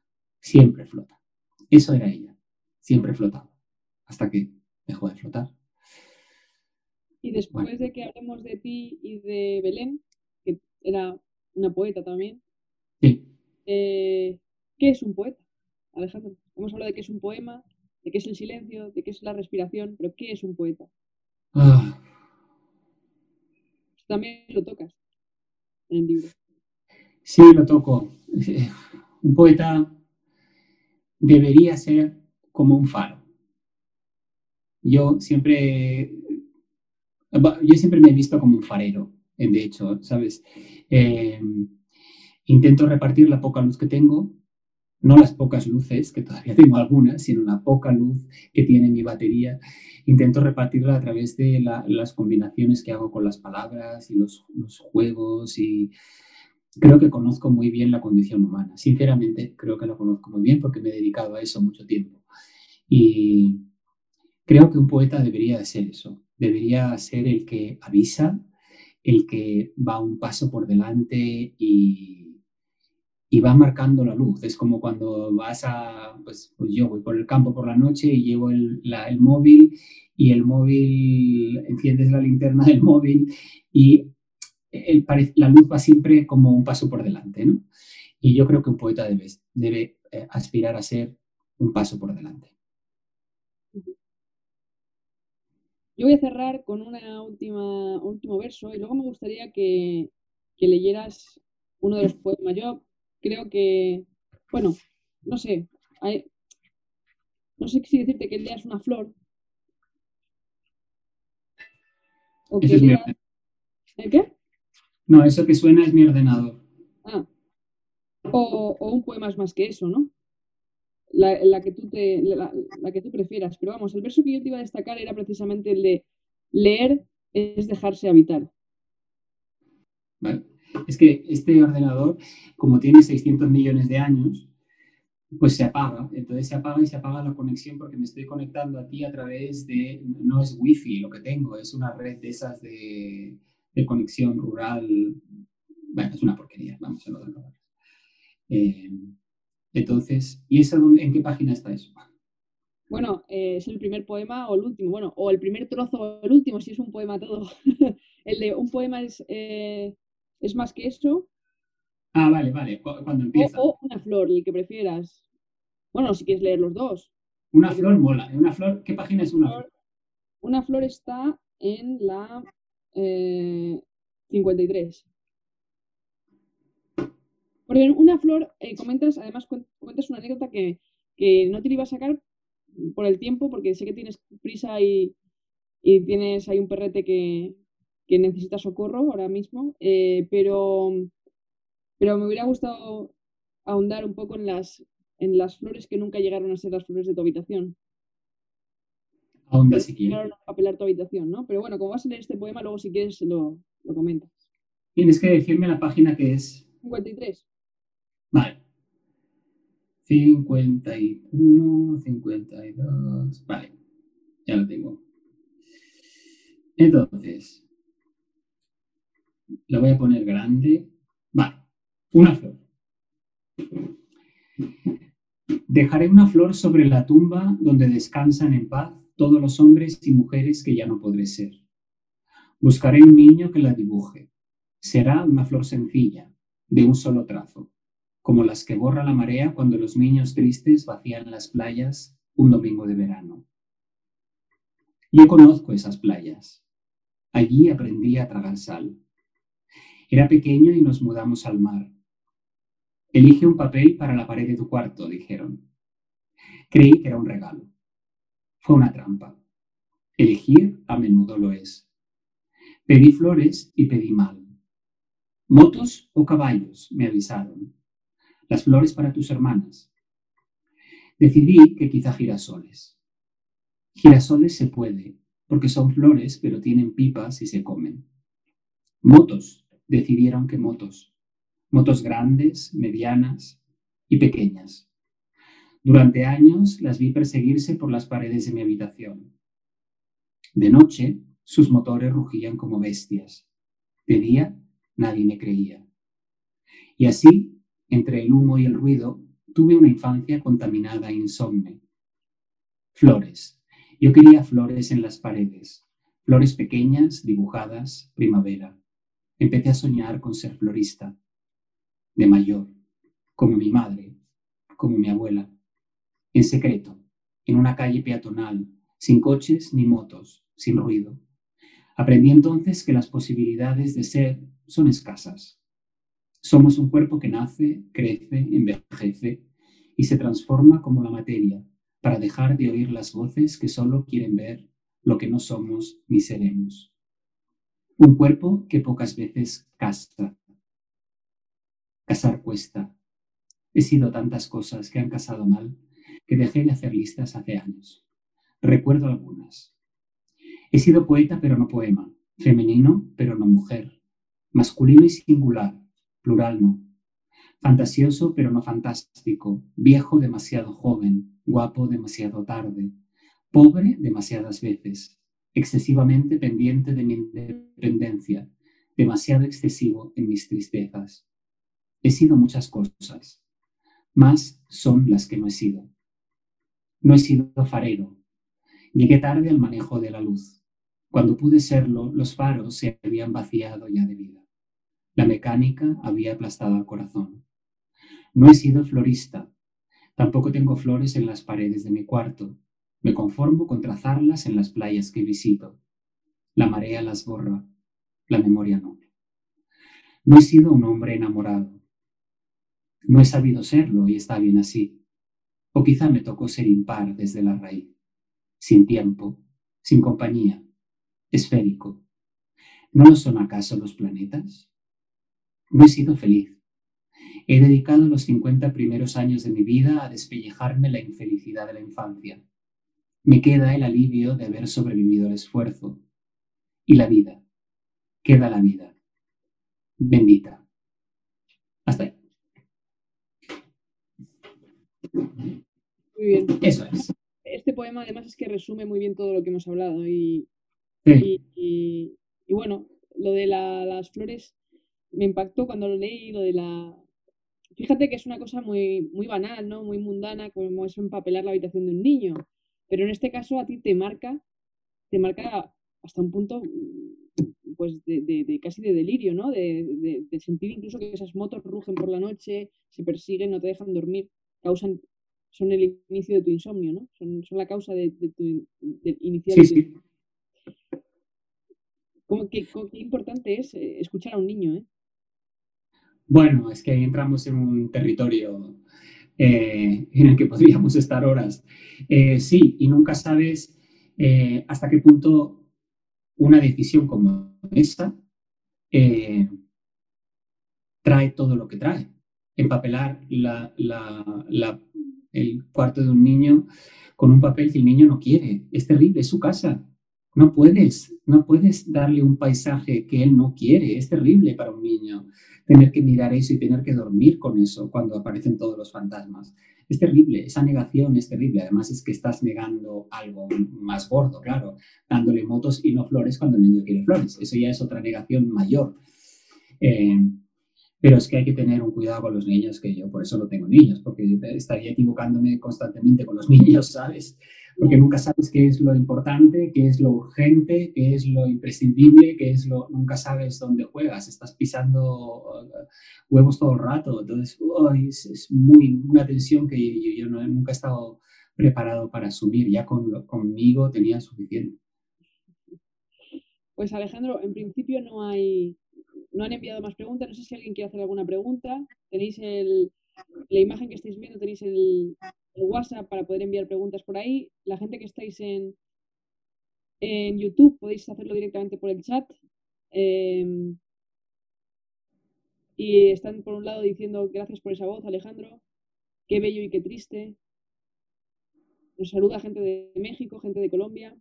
[SPEAKER 3] siempre flota. Eso era ella, siempre flotaba, hasta que dejó de flotar.
[SPEAKER 2] Y después
[SPEAKER 3] Bueno.
[SPEAKER 2] de que hablemos de ti y de Belén, que era una poeta también,
[SPEAKER 3] Sí.
[SPEAKER 2] eh, ¿qué es un poeta, Alejandro? Hemos hablado de qué es un poema, de qué es el silencio, de qué es la respiración, pero ¿qué es un poeta?
[SPEAKER 3] Ah,
[SPEAKER 2] También lo tocas en el libro.
[SPEAKER 3] sí, lo toco. Un poeta debería ser como un faro. Yo siempre, yo siempre me he visto como un farero, eh, de hecho, ¿sabes? Eh, intento repartir la poca luz que tengo, no las pocas luces, que todavía tengo algunas, sino la poca luz que tiene mi batería. Intento repartirla a través de la- las combinaciones que hago con las palabras y los, los juegos y creo que conozco muy bien la condición humana. Sinceramente, creo que la conozco muy bien porque me he dedicado a eso mucho tiempo. Y creo que un poeta debería de ser eso. Debería ser el que avisa, el que va un paso por delante y, y va marcando la luz. Es como cuando vas a, pues, pues yo voy por el campo por la noche y llevo el, el móvil y el móvil, enciendes la linterna del móvil y pare- la luz va siempre como un paso por delante, ¿no? Y yo creo que un poeta debe, debe eh, aspirar a ser un paso por delante.
[SPEAKER 2] Yo voy a cerrar con una última, un último verso y luego me gustaría que, que leyeras uno de los poemas. Yo creo que, bueno, no sé, hay- no sé si decirte que leas una flor o que
[SPEAKER 3] es
[SPEAKER 2] leas... ¿El qué?
[SPEAKER 3] No, eso que suena es mi ordenador.
[SPEAKER 2] Ah, o, o un poema es más que eso, ¿no? La, que tú te, la, que tú prefieras. Pero vamos, el verso que yo te iba a destacar era precisamente el de leer es dejarse habitar.
[SPEAKER 3] ¿vale? Es que este ordenador, como tiene 600 millones de años, pues se apaga. Entonces se apaga y se apaga la conexión porque me estoy conectando a ti a través de, no es wifi lo que tengo, es una red de esas de, conexión rural. Bueno, es una porquería, vamos a lo de. Eh, entonces, ¿y esa dónde, en qué página está eso?
[SPEAKER 2] Bueno, eh, es el primer poema o el último. Bueno, o el primer trozo o el último, si es un poema todo. el de un poema es, eh, es más que eso.
[SPEAKER 3] Ah, vale, vale, cu- cuando empieza.
[SPEAKER 2] o una flor, el que prefieras. Bueno, si quieres leer los dos.
[SPEAKER 3] Una flor mola. ¿eh? Una flor, ¿Qué página es una flor?
[SPEAKER 2] Una flor está en la eh, 53. Porque una flor, eh, comentas, además cuen- cuentas una anécdota que, que no te iba a sacar por el tiempo, porque sé que tienes prisa y, y tienes ahí un perrete que, que necesita socorro ahora mismo, eh, pero, pero me hubiera gustado ahondar un poco en las, en las flores que nunca llegaron a ser las flores de tu habitación.
[SPEAKER 3] Ahonda si quieres.
[SPEAKER 2] Llegaron a apelar tu habitación, ¿no? Pero bueno, como vas a leer este poema, luego si quieres lo, lo comentas.
[SPEAKER 3] Tienes que decirme la página que es.
[SPEAKER 2] 53.
[SPEAKER 3] Vale. 51, 52. Vale. Ya lo tengo. Entonces. Lo voy a poner grande. Vale. Una flor. Dejaré una flor sobre la tumba donde descansan en paz todos los hombres y mujeres que ya no podré ser. Buscaré un niño que la dibuje. Será una flor sencilla, de un solo trazo, como las que borra la marea cuando los niños tristes vacían las playas un domingo de verano. Yo conozco esas playas. Allí aprendí a tragar sal. Era pequeño y nos mudamos al mar. Elige un papel para la pared de tu cuarto, dijeron. Creí que era un regalo. Fue una trampa. Elegir a menudo lo es. Pedí flores y pedí mal. Motos o caballos, me avisaron. Las flores para tus hermanas. Decidí que quizá girasoles. Girasoles se puede, porque son flores, pero tienen pipas y se comen. Motos, decidieron que motos. Motos grandes, medianas y pequeñas. Durante años las vi perseguirse por las paredes de mi habitación. De noche, sus motores rugían como bestias. De día, nadie me creía. Y así, entre el humo y el ruido, tuve una infancia contaminada e insomne. Flores, yo quería flores en las paredes, flores pequeñas, dibujadas, primavera. Empecé a soñar con ser florista, de mayor, como mi madre, como mi abuela, en secreto, en una calle peatonal, sin coches ni motos, sin ruido. Aprendí entonces que las posibilidades de ser son escasas. Somos un cuerpo que nace, crece, envejece y se transforma como la materia, para dejar de oír las voces que solo quieren ver lo que no somos ni seremos. Un cuerpo que pocas veces casa. Casar cuesta. He sido tantas cosas que han casado mal que dejé de hacer listas hace años. Recuerdo algunas. He sido poeta pero no poema, femenino pero no mujer, masculino y singular, plural no, fantasioso pero no fantástico, viejo demasiado joven, guapo demasiado tarde, pobre demasiadas veces, excesivamente pendiente de mi independencia, demasiado excesivo en mis tristezas. He sido muchas cosas, más son las que no he sido. No he sido farero. Llegué tarde al manejo de la luz. Cuando pude serlo, los faros se habían vaciado ya de vida. La mecánica había aplastado al corazón. No he sido florista, Tampoco tengo flores en las paredes de mi cuarto. Me conformo con trazarlas en las playas que visito. La marea las borra, la memoria no. No he sido un hombre enamorado. No he sabido serlo y está bien así. O quizá me tocó ser impar desde la raíz, sin tiempo, sin compañía, esférico. ¿No lo son acaso los planetas? No he sido feliz. He dedicado los 50 primeros años de mi vida a despellejarme la infelicidad de la infancia. Me queda el alivio de haber sobrevivido al esfuerzo. Y la vida. Queda la vida. Bendita. Hasta ahí.
[SPEAKER 2] Muy bien.
[SPEAKER 3] Eso es.
[SPEAKER 2] Este poema además es que resume muy bien todo lo que hemos hablado y, y, bueno, lo de las flores me impactó cuando lo leí, lo de la, Fíjate que es una cosa muy, muy banal, ¿no? Muy mundana, como es empapelar la habitación de un niño. Pero en este caso a ti te marca, te marca hasta un punto pues de, casi de delirio, ¿no? De, sentir incluso que esas motos rugen por la noche, se persiguen, no te dejan dormir, causan, son el inicio de tu insomnio, ¿no? Son, la causa de, tu inicio
[SPEAKER 3] sí, sí.
[SPEAKER 2] qué, qué, importante es eh, escuchar a un niño, ¿eh?
[SPEAKER 3] Bueno, es que ahí entramos en un territorio eh, en el que podríamos estar horas. Eh, sí, y nunca sabes eh, hasta qué punto una decisión como esta trae todo lo que trae. Empapelar el cuarto de un niño con un papel que el niño no quiere. Es terrible, es su casa. No puedes, no puedes darle un paisaje que él no quiere. Es terrible para un niño tener que mirar eso y tener que dormir con eso cuando aparecen todos los fantasmas. Es terrible, esa negación es terrible. Además es que estás negando algo más gordo, claro, dándole motos y no flores cuando el niño quiere flores. Eso ya es otra negación mayor. Eh, Pero es que hay que tener un cuidado con los niños, que yo por eso no tengo niños, porque yo estaría equivocándome constantemente con los niños, ¿sabes? Porque nunca sabes qué es lo importante, qué es lo urgente, qué es lo imprescindible, qué es lo... Nunca sabes dónde juegas, estás pisando uh, huevos todo el rato. Entonces, es, muy una tensión que yo, no, nunca he estado preparado para asumir. Ya con, conmigo tenía suficiente.
[SPEAKER 2] Pues Alejandro, en principio no hay, no han enviado más preguntas. No sé si alguien quiere hacer alguna pregunta. Tenéis el, la imagen que estáis viendo, tenéis el, WhatsApp para poder enviar preguntas por ahí. La gente que estáis en, en YouTube podéis hacerlo directamente por el chat. Em, y están por un lado diciendo gracias por esa voz, Alejandro. Qué bello y qué triste. Nos saluda gente de México, gente de Colombia.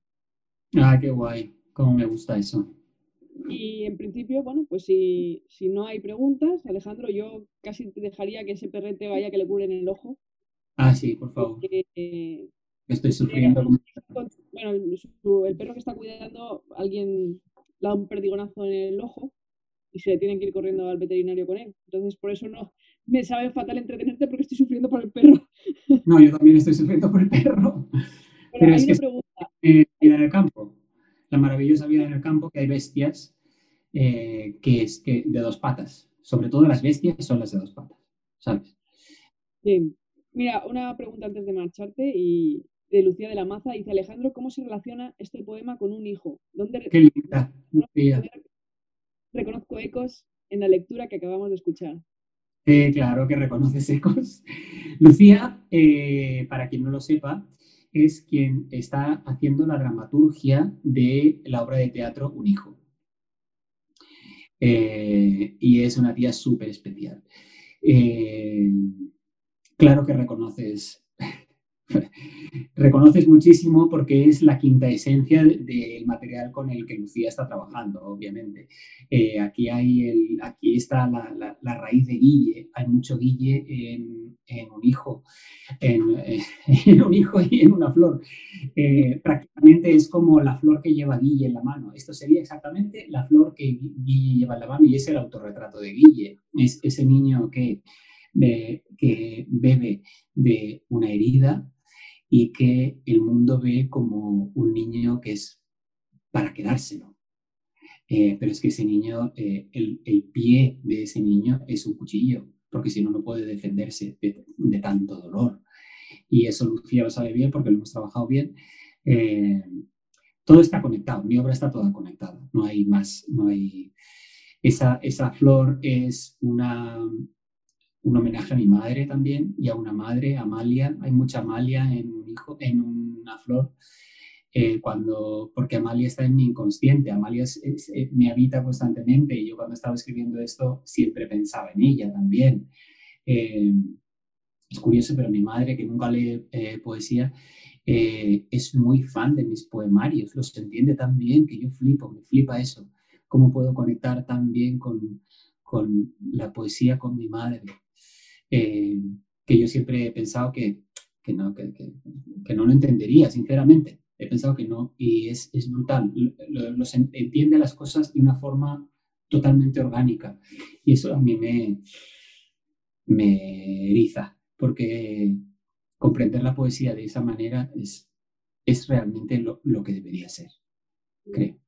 [SPEAKER 3] Ah, qué guay. Cómo me gusta eso.
[SPEAKER 2] Y en principio, bueno, pues si, si, no hay preguntas, Alejandro, yo casi te dejaría que ese perrete vaya que le en el ojo.
[SPEAKER 3] Ah, sí, por favor. Eh, Estoy sufriendo.
[SPEAKER 2] bueno, el perro que está cuidando, alguien le da un perdigonazo en el ojo y se tienen que ir corriendo al veterinario con él. Entonces, por eso no me sabe fatal entretenerte porque estoy sufriendo por el perro.
[SPEAKER 3] No, yo también estoy sufriendo por el perro. Pero, es que pregunta. Eh, en el campo la maravillosa vida en el campo, que hay bestias eh, que es que de dos patas. Sobre todo las bestias son las de dos patas, ¿sabes?
[SPEAKER 2] Sí. Mira, una pregunta antes de marcharte y de Lucía de la Maza. Dice Alejandro, ¿cómo se relaciona este poema con un hijo? ¿Dónde
[SPEAKER 3] Qué linda, Lucía.
[SPEAKER 2] Reconozco ecos en la lectura que acabamos de escuchar.
[SPEAKER 3] claro que reconoces ecos. Lucía, eh, para quien no lo sepa, es quien está haciendo la dramaturgia de la obra de teatro Un hijo. Eh, y es una tía súper especial. Eh, claro que reconoces reconoces muchísimo porque es la quinta esencia del material con el que Lucía está trabajando, obviamente. Eh, aquí, hay el, aquí está la, raíz de Guille, hay mucho Guille en, un hijo, en, un hijo y en una flor. Eh, prácticamente es como la flor que lleva Guille en la mano. Esto sería exactamente la flor que Guille lleva en la mano y es el autorretrato de Guille. Es ese niño que, que bebe de una herida y que el mundo ve como un niño que es para quedárselo. Eh, pero es que ese niño, eh, el, pie de ese niño es un cuchillo, porque si no, no puede defenderse de, tanto dolor. Y eso Lucía lo sabe bien porque lo hemos trabajado bien. Eh, todo está conectado, mi obra está toda conectada, no hay más, no hay... Esa, esa flor es una, un homenaje a mi madre también y a una madre, Amalia. Hay mucha Amalia en un hijo, en una flor, eh, cuando, porque Amalia está en mi inconsciente. Amalia eh, me habita constantemente y yo cuando estaba escribiendo esto siempre pensaba en ella también. Eh, es curioso, pero mi madre, que nunca lee poesía, es muy fan de mis poemarios, los entiende tan bien que yo flipo, me flipa eso. ¿Cómo puedo conectar tan bien con, con la poesía con mi madre? Eh, que yo siempre he pensado que, que no, que, que, no lo entendería, sinceramente. He pensado que no, y es, es brutal. Los entiende las cosas de una forma totalmente orgánica. Y eso a mí me, me eriza, porque comprender la poesía de esa manera es, es realmente lo, lo que debería ser, creo.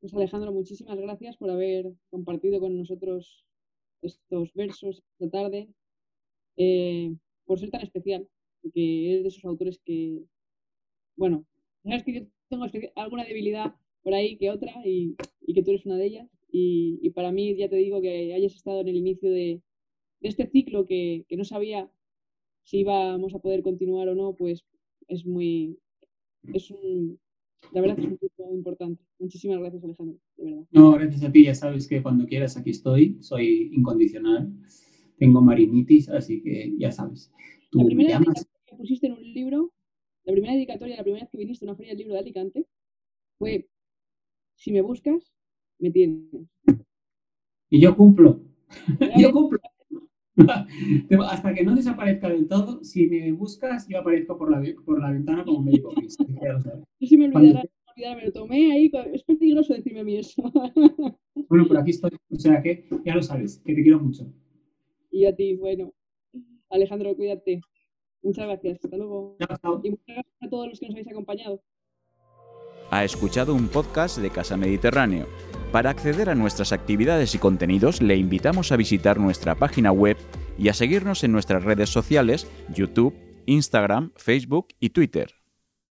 [SPEAKER 2] Pues Alejandro, muchísimas gracias por haber compartido con nosotros estos versos esta tarde, eh, por ser tan especial, porque eres de esos autores que, bueno, sabes que yo tengo alguna debilidad por ahí que otra y, que tú eres una de ellas. Y, para mí, ya te digo, que hayas estado en el inicio de, este ciclo que, que, no sabía si íbamos a poder continuar o no, pues es muy, es un, la verdad es un punto importante. Muchísimas gracias, Alejandro, de verdad.
[SPEAKER 3] No, gracias a ti, ya sabes que cuando quieras aquí estoy, soy incondicional. Tengo marinitis, así que ya sabes.
[SPEAKER 2] Tú la primera llamas... que pusiste en un libro, la primera dedicatoria, la primera vez que viniste a una feria del libro de Alicante, fue, si me buscas, me tienes.
[SPEAKER 3] Y yo cumplo. yo cumplo. Hasta que no desaparezca del todo, si me buscas, yo aparezco por la, por la ventana como médico.
[SPEAKER 2] Yo sí me olvidará, me lo tomé ahí, es peligroso decirme a mí eso.
[SPEAKER 3] Bueno, por aquí estoy. O sea que ya lo sabes, que te quiero mucho.
[SPEAKER 2] Y a ti, bueno. Alejandro, cuídate. Muchas gracias. Hasta luego. Y muchas gracias a todos los que nos habéis acompañado.
[SPEAKER 1] Ha escuchado un podcast de Casa Mediterráneo. Para acceder a nuestras actividades y contenidos, le invitamos a visitar nuestra página web y a seguirnos en nuestras redes sociales, YouTube, Instagram, Facebook y Twitter.